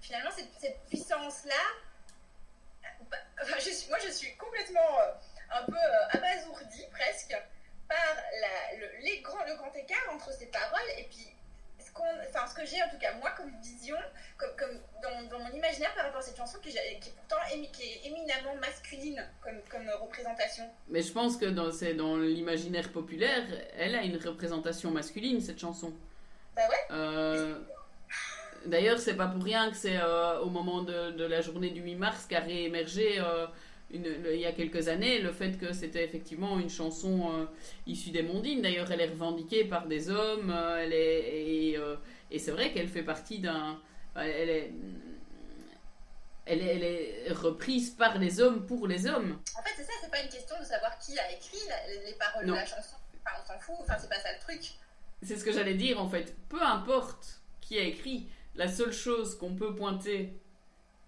finalement, cette, cette puissance-là, bah, enfin, je suis, moi, je suis complètement euh, un peu euh, abasourdie, presque, par la- le, les grands, le grand écart entre ces paroles et puis ce, qu'on, enfin, ce que j'ai, en tout cas, moi, comme vision, comme, comme dans, dans mon imaginaire par rapport à cette chanson qui, j'ai- qui est pourtant émi- qui est éminemment masculine comme, comme représentation. Mais je pense que dans, c'est dans l'imaginaire populaire, elle a une représentation masculine, cette chanson. Bah ouais. Euh, D'ailleurs, c'est pas pour rien que c'est euh, au moment de, de la journée du 8 mars qu'a réémergé euh, une- le- il y a quelques années le fait que c'était effectivement une chanson issue des Mondines. D'ailleurs, elle est revendiquée par des hommes. elle est, et et c'est vrai qu'elle fait partie d'un. Elle est, elle, est, elle est reprise par les hommes pour les hommes. En fait, c'est ça, c'est pas une question de savoir qui a écrit la- les, les paroles Non. de la chanson. Enfin, on s'en fout, enfin, c'est pas ça le truc. C'est ce que j'allais dire en fait. Peu importe qui a écrit, la seule chose qu'on peut pointer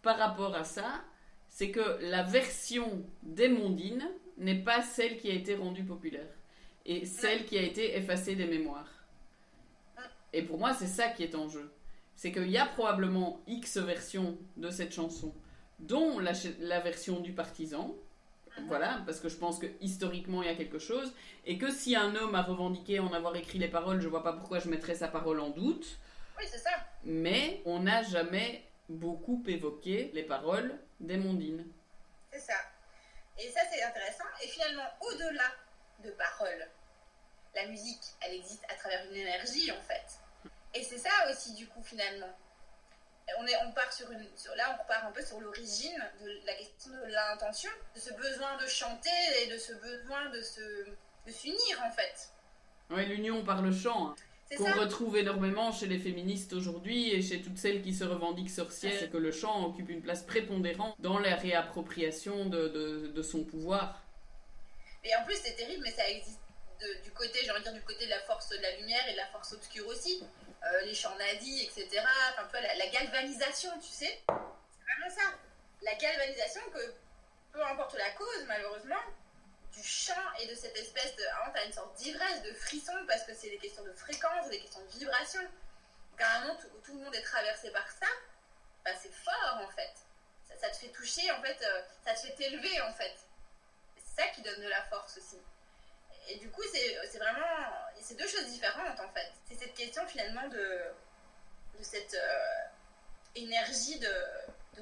par rapport à ça, c'est que la version des Mondines n'est pas celle qui a été rendue populaire et celle qui a été effacée des mémoires. Et pour moi, c'est ça qui est en jeu. C'est qu'il y a probablement X versions de cette chanson, dont la, version du partisan, voilà, parce que je pense que historiquement il y a quelque chose, et que si un homme a revendiqué en avoir écrit les paroles, je vois pas pourquoi je mettrais sa parole en doute, Oui, c'est ça. mais on n'a jamais beaucoup évoqué les paroles des Mondines. C'est ça. Et ça, c'est intéressant. Et finalement, au-delà de paroles, la musique, elle existe à travers une énergie, en fait. Et c'est ça aussi, du coup, finalement. On, est, on part sur une. Sur, là, on repart un peu sur l'origine de la question de l'intention, de ce besoin de chanter et de ce besoin de se de s'unir, en fait. Ouais, l'union par le chant, hein, qu'on retrouve énormément chez les féministes aujourd'hui et chez toutes celles qui se revendiquent sorcières, c'est que le chant occupe une place prépondérante dans la réappropriation de, de- de son pouvoir. Et en plus, c'est terrible, mais ça existe de- du côté, j'ai envie de dire, du côté de la force de la lumière et de la force obscure aussi. Euh, les chants nazis, etc. Enfin, tu vois, la, galvanisation, tu sais. C'est vraiment ça. La galvanisation que, peu importe la cause, malheureusement, du chant et de cette espèce de. Vraiment, t'as une sorte d'ivresse, de frisson, parce que c'est des questions de fréquence, des questions de vibration. À un moment où tout le monde est traversé par ça, bah, c'est fort, en fait. Ça, ça te fait toucher, en fait, euh, ça te fait t'élever, en fait. C'est ça qui donne de la force aussi. Et du coup, c'est vraiment. C'est deux choses différentes en fait. C'est cette question finalement de, de cette euh, énergie de,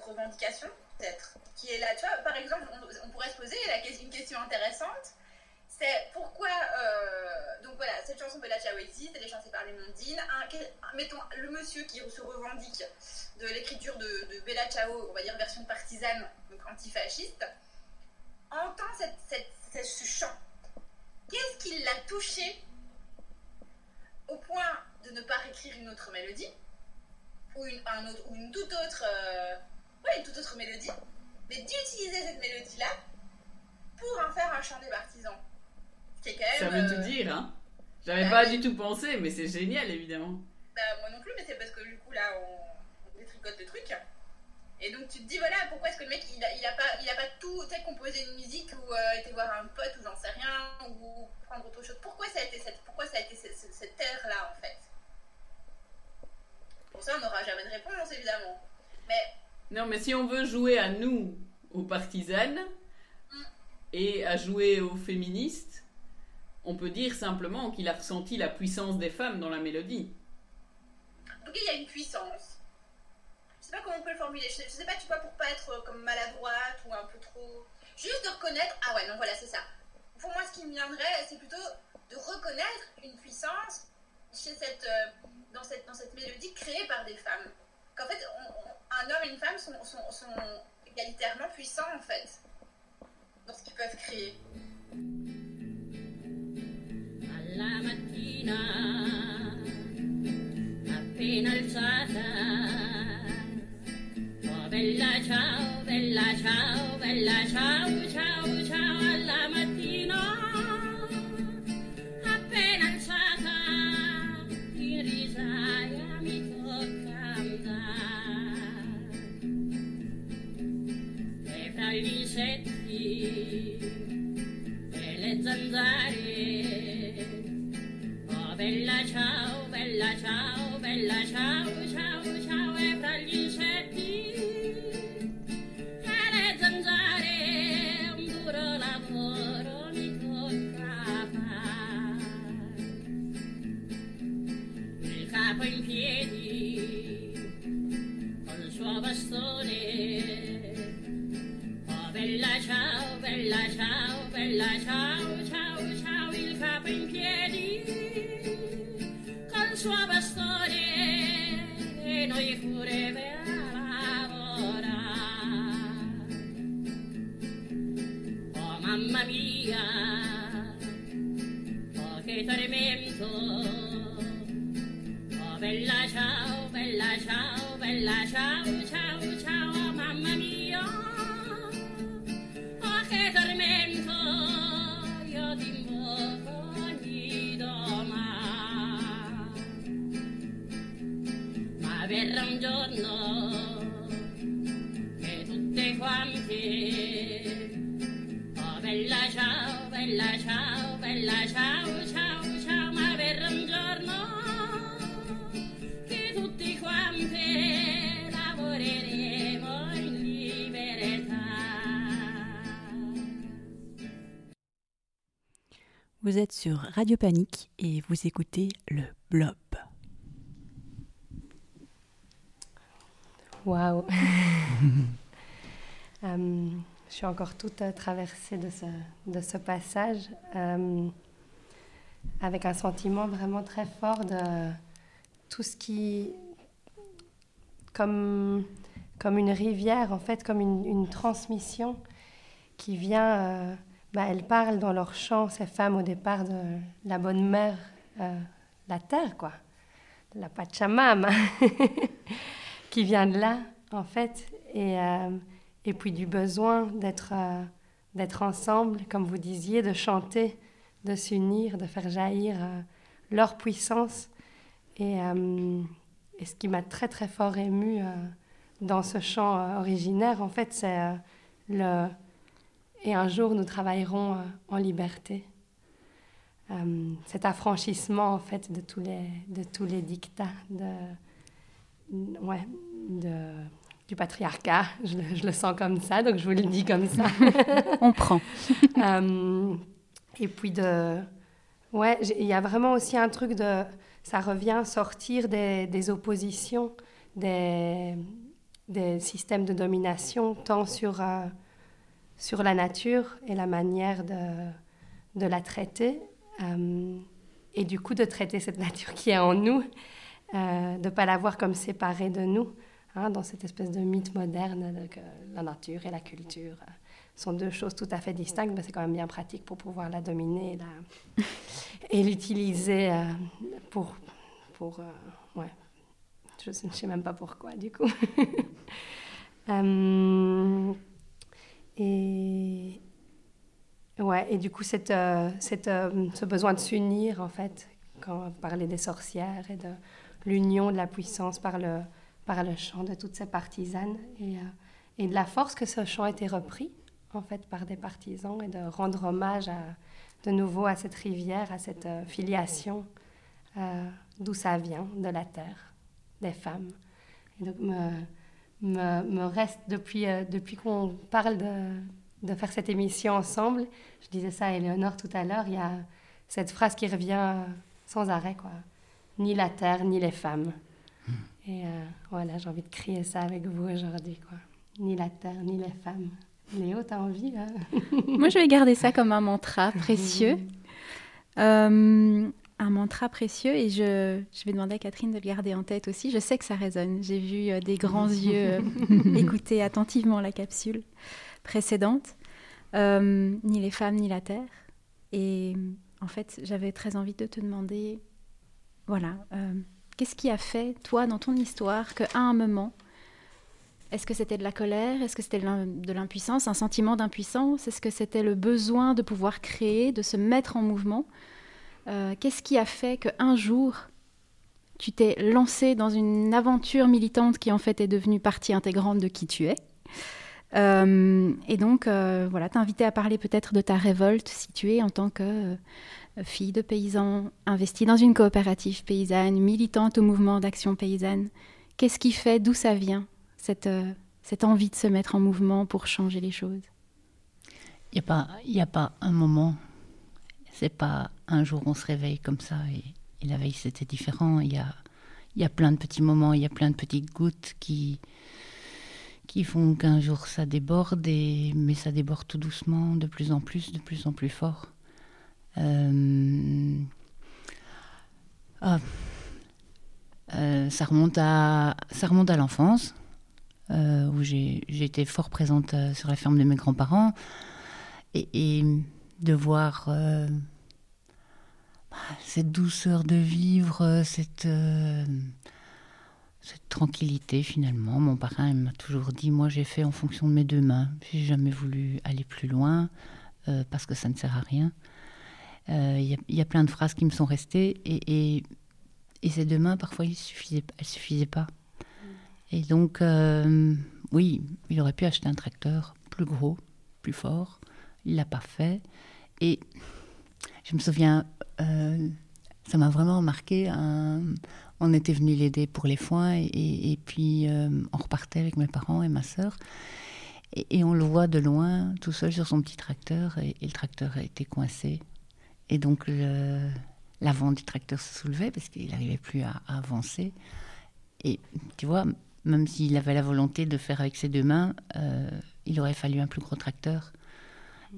revendication, peut-être, qui est là. Tu vois, par exemple, on, pourrait se poser la, une question intéressante c'est pourquoi. euh, donc voilà, cette chanson Bella Ciao existe, elle est chantée par les Mondines. Mettons le monsieur qui se revendique de l'écriture de, Bella Ciao, on va dire version partisane, donc antifasciste, entend cette- ce chant. Qu'est-ce qui l'a touché au point de ne pas réécrire une autre mélodie ou une, un autre, ou une toute autre, euh, ouais, une toute autre mélodie, mais d'utiliser cette mélodie-là pour en faire un chant des partisans. Ce qui est quand Ça même. veut euh, tout dire, hein J'avais bah pas du tout pensé, mais c'est génial, évidemment. Bah, moi non plus, mais c'est parce que du coup, là, on, on détricote le truc. Et donc tu te dis, voilà, pourquoi est-ce que le mec, il a, il a, pas, pas tout, tu sais, composé une musique ou euh, été voir un pote ou j'en sais rien, ou prendre autre chose. Pourquoi ça a été cette, pourquoi ça a été cette, cette ère-là, en fait? Pour ça, on n'aura jamais de réponse, évidemment. Mais... Non, mais si on veut jouer à nous, aux partisanes, mm. et à jouer aux féministes, on peut dire simplement qu'il a ressenti la puissance des femmes dans la mélodie. En tout cas, il y a une puissance Sais pas comment on peut le formuler. Je sais, sais pas, tu vois, pour pas être euh, comme maladroite ou un peu trop. Juste de reconnaître. Ah ouais, non, voilà, c'est ça. Pour moi, ce qui me viendrait, c'est plutôt de reconnaître une puissance chez cette, euh, dans, cette, dans cette mélodie créée par des femmes. Qu'en fait, un homme et une femme sont, sont, sont égalitairement puissants, en fait, dans ce qu'ils peuvent créer. Alla mattina, appena alzata, bella ciao, bella ciao, bella ciao, ciao, ciao, alla mattina, sur Radio Panique et vous écoutez le Blob. Waouh Euh, Je suis encore toute traversée de ce, de ce passage, euh, avec un sentiment vraiment très fort de tout ce qui, comme, comme une rivière, en fait, comme une, une transmission qui vient. euh, bah, elles parlent dans leur chant, ces femmes, au départ, de la bonne mère, euh, la terre, quoi, la Pachamama, qui vient de là, en fait, et, euh, et puis du besoin d'être euh, d'être ensemble, comme vous disiez, de chanter, de s'unir, de faire jaillir leur puissance. Et, et ce qui m'a très très fort ému euh, dans ce chant originaire, en fait, c'est le et un jour nous travaillerons euh, en liberté. Euh, cet affranchissement en fait de tous les de tous les dictats de ouais de du patriarcat, je le, je le sens comme ça, donc je vous le dis comme ça. On prend. Euh, et puis de... Ouais, il y a vraiment aussi un truc de... Ça revient sortir des, des oppositions, des, des systèmes de domination, tant sur, euh, sur la nature et la manière de, de la traiter, euh, et du coup de traiter cette nature qui est en nous, euh, de ne pas la voir comme séparée de nous, hein, dans cette espèce de mythe moderne de que la nature et la culture euh, sont deux choses tout à fait distinctes, mais c'est quand même bien pratique pour pouvoir la dominer et l'utiliser pour... pour ouais. Je ne sais même pas pourquoi, du coup. Et, ouais, et du coup, cette, euh, cette, euh, ce besoin de s'unir, en fait, quand on parlait des sorcières et de l'union de la puissance par le, par le chant de toutes ces partisanes et, euh, et de la force que ce chant a été repris, en fait, par des partisans et de rendre hommage de nouveau à cette rivière, à cette filiation, d'où ça vient, de la terre, des femmes me, me reste depuis, euh, depuis qu'on parle de, de faire cette émission ensemble, je disais ça à Éléonore tout à l'heure, il y a cette phrase qui revient sans arrêt, quoi. Ni la terre, ni les femmes. Et euh, voilà, j'ai envie de crier ça avec vous aujourd'hui, quoi. Ni la terre, ni les femmes. Léo, t'as envie, là? Moi, je vais garder ça comme un mantra précieux. Euh, un mantra précieux et je, je, vais demander à Catherine de le garder en tête aussi. Je sais que ça résonne. J'ai vu euh, des grands yeux euh, écouter attentivement la capsule précédente. Euh, ni les femmes, ni la terre. Et en fait, j'avais très envie de te demander, voilà, euh, qu'est-ce qui a fait, toi, dans ton histoire, qu'à un moment, est-ce que c'était de la colère? Est-ce que c'était de l'impuissance, un sentiment d'impuissance? Est-ce que c'était le besoin de pouvoir créer, de se mettre en mouvement? Euh, Qu'est-ce qui a fait qu'un jour, tu t'es lancé dans une aventure militante qui en fait est devenue partie intégrante de qui tu es euh, Et donc, euh, voilà, t'inviter à parler peut-être de ta révolte située en tant que euh, fille de paysan investie dans une coopérative paysanne, militante au mouvement d'action paysanne. Qu'est-ce qui fait, d'où ça vient cette, envie de se mettre en mouvement pour changer les choses? Il n'y a, a pas un moment. C'est pas un jour on se réveille comme ça et, la veille c'était différent. Il y a, il y a plein de petits moments, il y a plein de petites gouttes qui, qui font qu'un jour ça déborde, et, mais ça déborde tout doucement, de plus en plus, de plus en plus fort. Euh, ah, euh, ça remonte à, ça remonte à l'enfance, euh, où j'ai été fort présente sur la ferme de mes grands-parents, et de voir euh, bah, cette douceur de vivre, euh, cette, euh, cette tranquillité finalement. Mon parrain m'a toujours dit, moi j'ai fait en fonction de mes deux mains, j'ai jamais voulu aller plus loin, parce que ça ne sert à rien. Il y, y a plein de phrases qui me sont restées, et, et, ces deux mains, parfois, elles ne suffisaient, suffisaient pas. Et donc, oui, il aurait pu acheter un tracteur plus gros, plus fort. Il l'a pas fait. Et je me souviens, euh, ça m'a vraiment marqué. on était venu l'aider pour les foins et, puis euh, on repartait avec mes parents et ma sœur. Et, on le voit de loin, tout seul sur son petit tracteur, et, le tracteur a été coincé. Et donc l'avant du tracteur se soulevait parce qu'il n'arrivait plus à, à avancer. Et tu vois, même s'il avait la volonté de faire avec ses deux mains, euh, il aurait fallu un plus gros tracteur.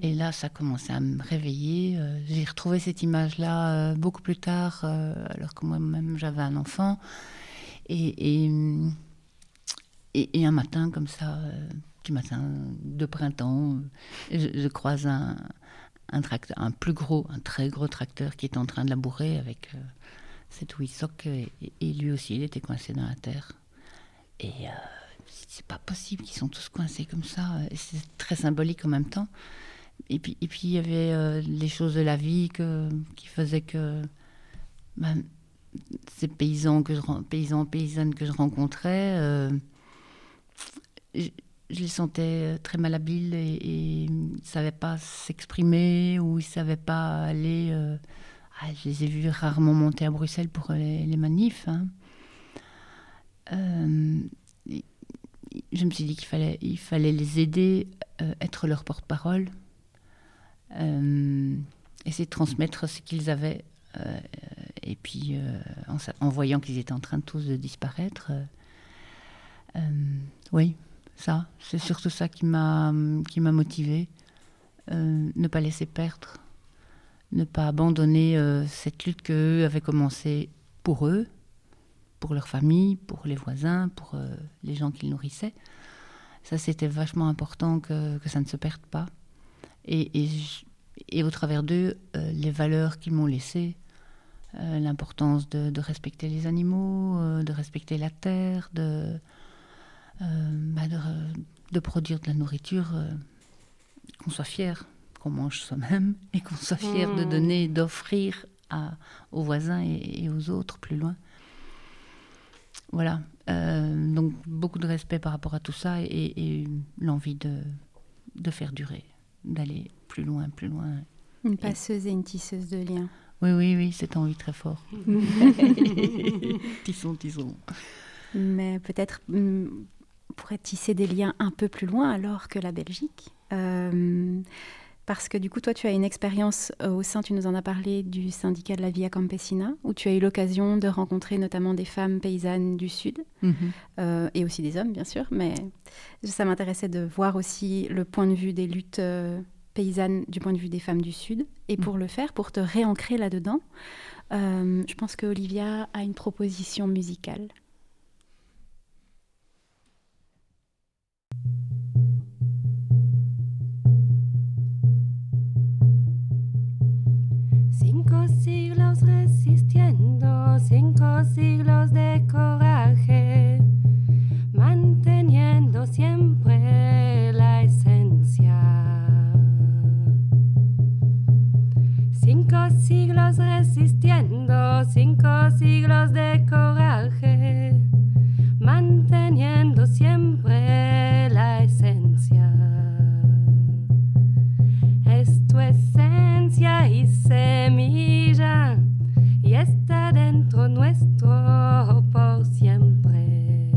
Et là, ça commençait à me réveiller. Euh, J'ai retrouvé cette image-là euh, beaucoup plus tard, euh, alors que moi-même j'avais un enfant. Et, un matin, comme ça, petit matin de printemps, je, croise un, tracteur, un plus gros, un très gros tracteur qui est en train de labourer avec cette Wissock. Et, et lui aussi, il était coincé dans la terre. Et c'est pas possible qu'ils sont tous coincés comme ça. C'est très symbolique en même temps. Et puis, et puis il y avait euh, les choses de la vie que, qui faisaient que ben, ces paysans, que paysans, paysannes que je rencontrais, euh, je, les sentais très malhabiles et, et ils ne savaient pas s'exprimer ou ils ne savaient pas aller. euh, ah, je les ai vus rarement monter à Bruxelles pour les, manifs. hein. Euh, je me suis dit qu'il fallait, il fallait les aider, euh, être leur porte-parole, euh, essayer de transmettre ce qu'ils avaient. euh, et puis, euh, en, voyant qu'ils étaient en train tous de disparaître, euh, euh, oui, ça, c'est surtout ça qui m'a qui m'a motivée. Euh, ne pas laisser perdre, ne pas abandonner euh, cette lutte qu'eux avaient commencé pour eux, pour leur famille, pour les voisins, pour euh, les gens qu'ils nourrissaient. Ça, c'était vachement important que, que ça ne se perde pas. Et, et, je- et au travers d'eux, euh, les valeurs qu'ils m'ont laissées, euh, l'importance de, de respecter les animaux, euh, de respecter la terre, de, bah, de, de produire de la nourriture, qu'on soit fier, qu'on mange soi-même et qu'on soit fier de Mm. donner, d'offrir aux voisins et, et aux autres plus loin. Voilà. Donc beaucoup de respect par rapport à tout ça et, et l'envie de, de faire durer, d'aller plus loin, plus loin. Une passeuse et une tisseuse de liens. Oui, oui, oui, cette envie très fort. tisson, tisson. Mais peut-être mm, pourrait tisser des liens un peu plus loin alors que la Belgique. Euh, parce que du coup, toi, tu as une expérience euh, au sein, tu nous en as parlé, du syndicat de la Via Campesina, où tu as eu l'occasion de rencontrer notamment des femmes paysannes du Sud, Mhm. euh, et aussi des hommes, bien sûr. Mais ça m'intéressait de voir aussi le point de vue des luttes euh, paysannes du point de vue des femmes du Sud. Et pour le faire, pour te réancrer là-dedans, je pense que Olivia a une proposition musicale. Cinco siglos resistiendo, cinco siglos de coraje, manteniendo siempre la esencia. Cinco siglos resistiendo, cinco siglos de coraje, manteniendo siempre semilla y está dentro nuestro por siempre.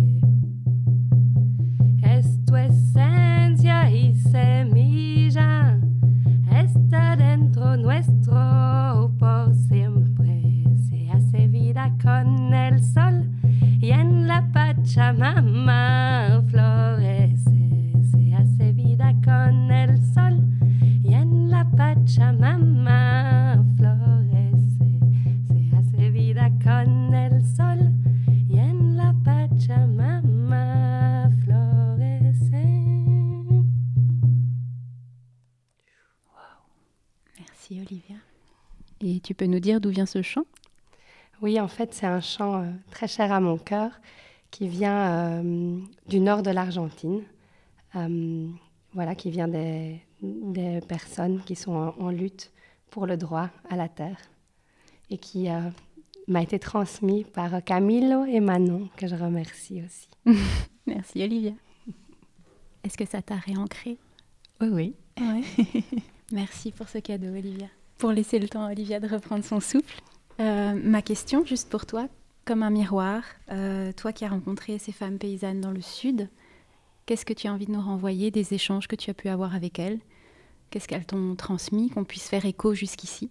Es tu esencia y semilla está dentro nuestro por siempre. Se hace vida con el sol y en la Pachamama tu peux nous dire d'où vient ce chant? Oui, en fait, c'est un chant euh, très cher à mon cœur qui vient euh, du nord de l'Argentine. Euh, voilà, qui vient des, des personnes qui sont en, en lutte pour le droit à la terre et qui euh, m'a été transmis par Camilo et Manon, que je remercie aussi. Merci Olivia. Est-ce que ça t'a réancré? Oui, oui. Ouais. Merci pour ce cadeau, Olivia. Pour laisser le temps à Olivia de reprendre son souffle. Euh, ma question, juste pour toi, comme un miroir, euh, toi qui as rencontré ces femmes paysannes dans le Sud, qu'est-ce que tu as envie de nous renvoyer des échanges que tu as pu avoir avec elles? Qu'est-ce qu'elles t'ont transmis, qu'on puisse faire écho jusqu'ici?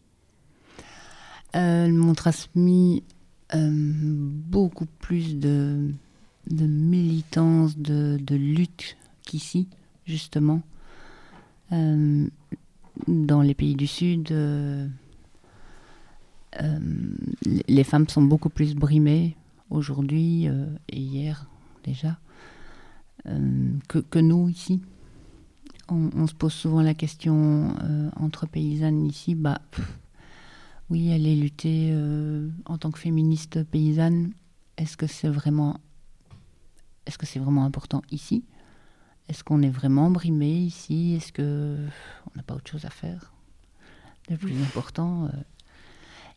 Elles m'ont transmis euh, beaucoup plus de, de militance, de, de lutte qu'ici, justement. Dans les pays du Sud, euh, euh, les femmes sont beaucoup plus brimées aujourd'hui euh, et hier déjà que, que nous ici. On, se pose souvent la question entre paysannes ici, bah, oui, aller lutter en tant que féministe paysanne, est-ce que c'est vraiment, est-ce que c'est vraiment important ici? Est-ce qu'on est vraiment brimé ici? Est-ce que on n'a pas autre chose à faire? Le plus important. euh.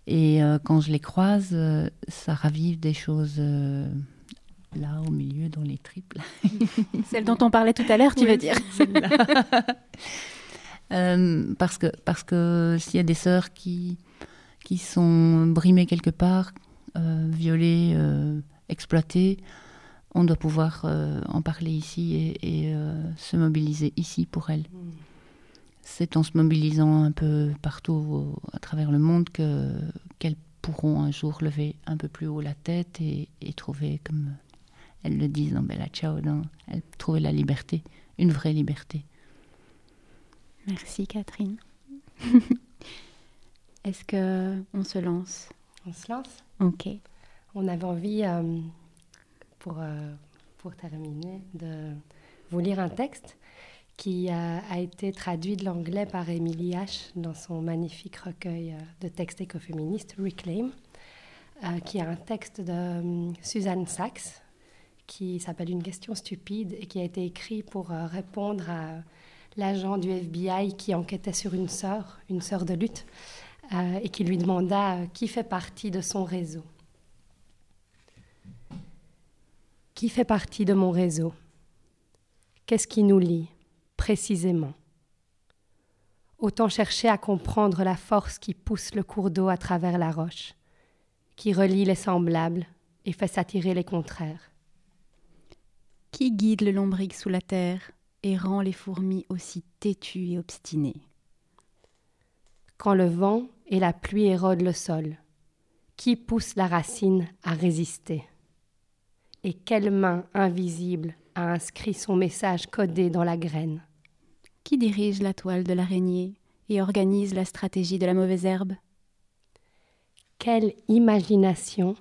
Et euh, quand je les croise, euh, ça ravive des choses là au milieu dans les tripes. là. Celle dont on parlait tout à l'heure, tu Oui, veux dire parce que parce que s'il y a des sœurs qui qui sont brimées quelque part, violées, exploitées, on doit pouvoir euh, en parler ici et, et, euh, se mobiliser ici pour elles. C'est en se mobilisant un peu partout au- à travers le monde que qu'elles pourront un jour lever un peu plus haut la tête et, et trouver, comme elles le disent dans Bella Ciao, dans- elles trouver la liberté, une vraie liberté. Merci Catherine. Est-ce que on se lance? On se lance? Ok. On avait envie, euh, pour, euh, pour terminer, de vous lire un texte qui a, été traduit de l'anglais par Emily H. dans son magnifique recueil euh, de textes écoféministes, Reclaim, euh, qui est un texte de euh, Suzanne Sachs, qui s'appelle Une question stupide et qui a été écrit pour répondre à l'agent du FBI qui enquêtait sur une sœur, une sœur de lutte, et qui lui demanda qui fait partie de son réseau. Qui fait partie de mon réseau? Qu'est-ce qui nous lie, précisément? Autant chercher à comprendre la force qui pousse le cours d'eau à travers la roche, qui relie les semblables et fait s'attirer les contraires. Qui guide le lombric sous la terre et rend les fourmis aussi têtues et obstinées? Quand le vent et la pluie érodent le sol, qui pousse la racine à résister? Et quelle main invisible a inscrit son message codé dans la graine. Qui dirige la toile de l'araignée et organise la stratégie de la mauvaise herbe? Quelle imagination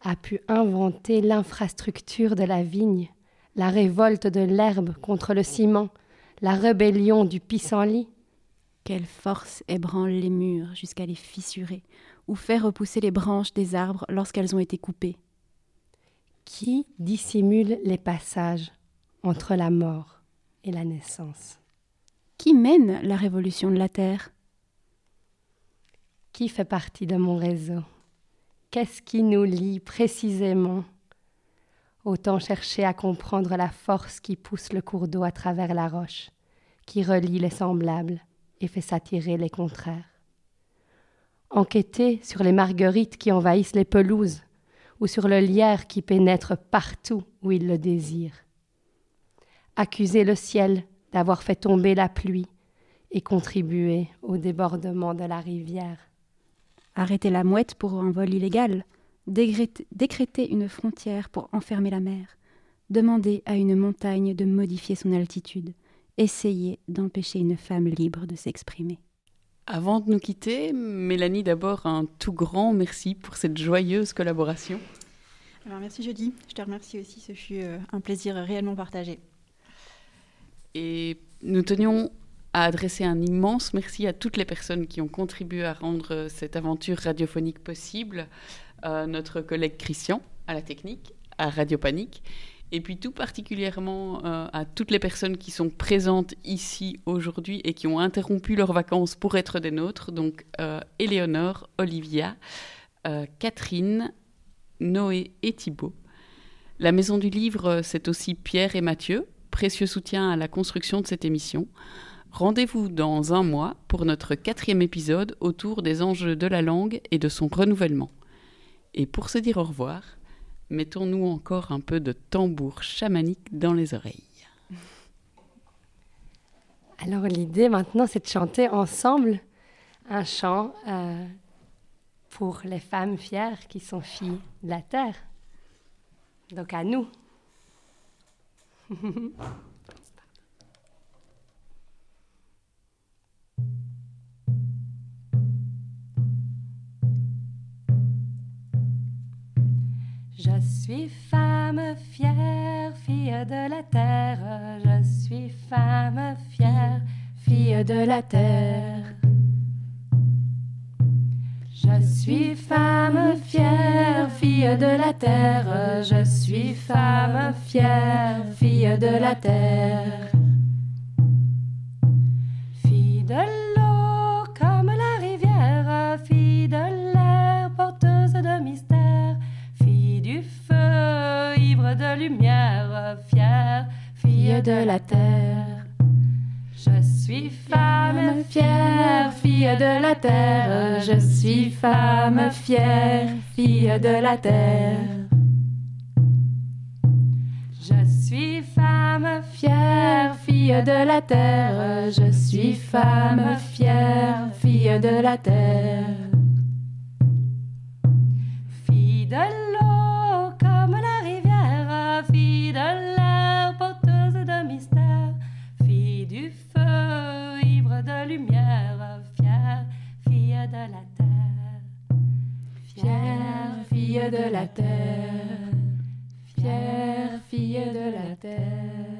a pu inventer l'infrastructure de la vigne, la révolte de l'herbe contre le ciment, la rébellion du pissenlit? Quelle force ébranle les murs jusqu'à les fissurer ou fait repousser les branches des arbres lorsqu'elles ont été coupées? Qui dissimule les passages entre la mort et la naissance. Qui mène la révolution de la Terre? Qui fait partie de mon réseau? Qu'est-ce qui nous lie précisément? Autant chercher à comprendre la force qui pousse le cours d'eau à travers la roche, qui relie les semblables et fait s'attirer les contraires. Enquêter sur les marguerites qui envahissent les pelouses, ou sur le lierre qui pénètre partout où il le désire. Accuser le ciel d'avoir fait tomber la pluie et contribuer au débordement de la rivière. Arrêter la mouette pour un vol illégal, décréter une frontière pour enfermer la mer, demander à une montagne de modifier son altitude, essayer d'empêcher une femme libre de s'exprimer. Avant de nous quitter, Mélanie, d'abord un tout grand merci pour cette joyeuse collaboration. Alors merci Jeudi, je te remercie aussi, ce fut euh, un plaisir réellement partagé. Et nous tenions à adresser un immense merci à toutes les personnes qui ont contribué à rendre cette aventure radiophonique possible, à notre collègue Christian à la technique, à Radio Panique, et puis tout particulièrement euh, à toutes les personnes qui sont présentes ici aujourd'hui et qui ont interrompu leurs vacances pour être des nôtres, donc euh, Éléonore, Olivia, euh, Catherine, Noé et Thibault. La Maison du Livre, c'est aussi Pierre et Mathieu, précieux soutien à la construction de cette émission. Rendez-vous dans un mois pour notre quatrième épisode autour des enjeux de la langue et de son renouvellement. Et pour se dire au revoir, mettons-nous encore un peu de tambour chamanique dans les oreilles. Alors l'idée maintenant, c'est de chanter ensemble un chant euh, pour les femmes fières qui sont filles de la terre. Donc à nous. Je suis femme fière, fille de la terre. Je suis femme fière, fille de la terre. Je suis femme fière, fille de la terre. Je suis femme fière, fille de la terre. Fille de lumière, fière, fille de la terre. Je suis femme fière, fille de la terre. Je suis femme fière, fille de la terre. Je suis femme fière, fille de la terre. Je suis femme fière, fille de la terre. Fille de fille de la terre. Fière fille de la terre, fière fille de la terre.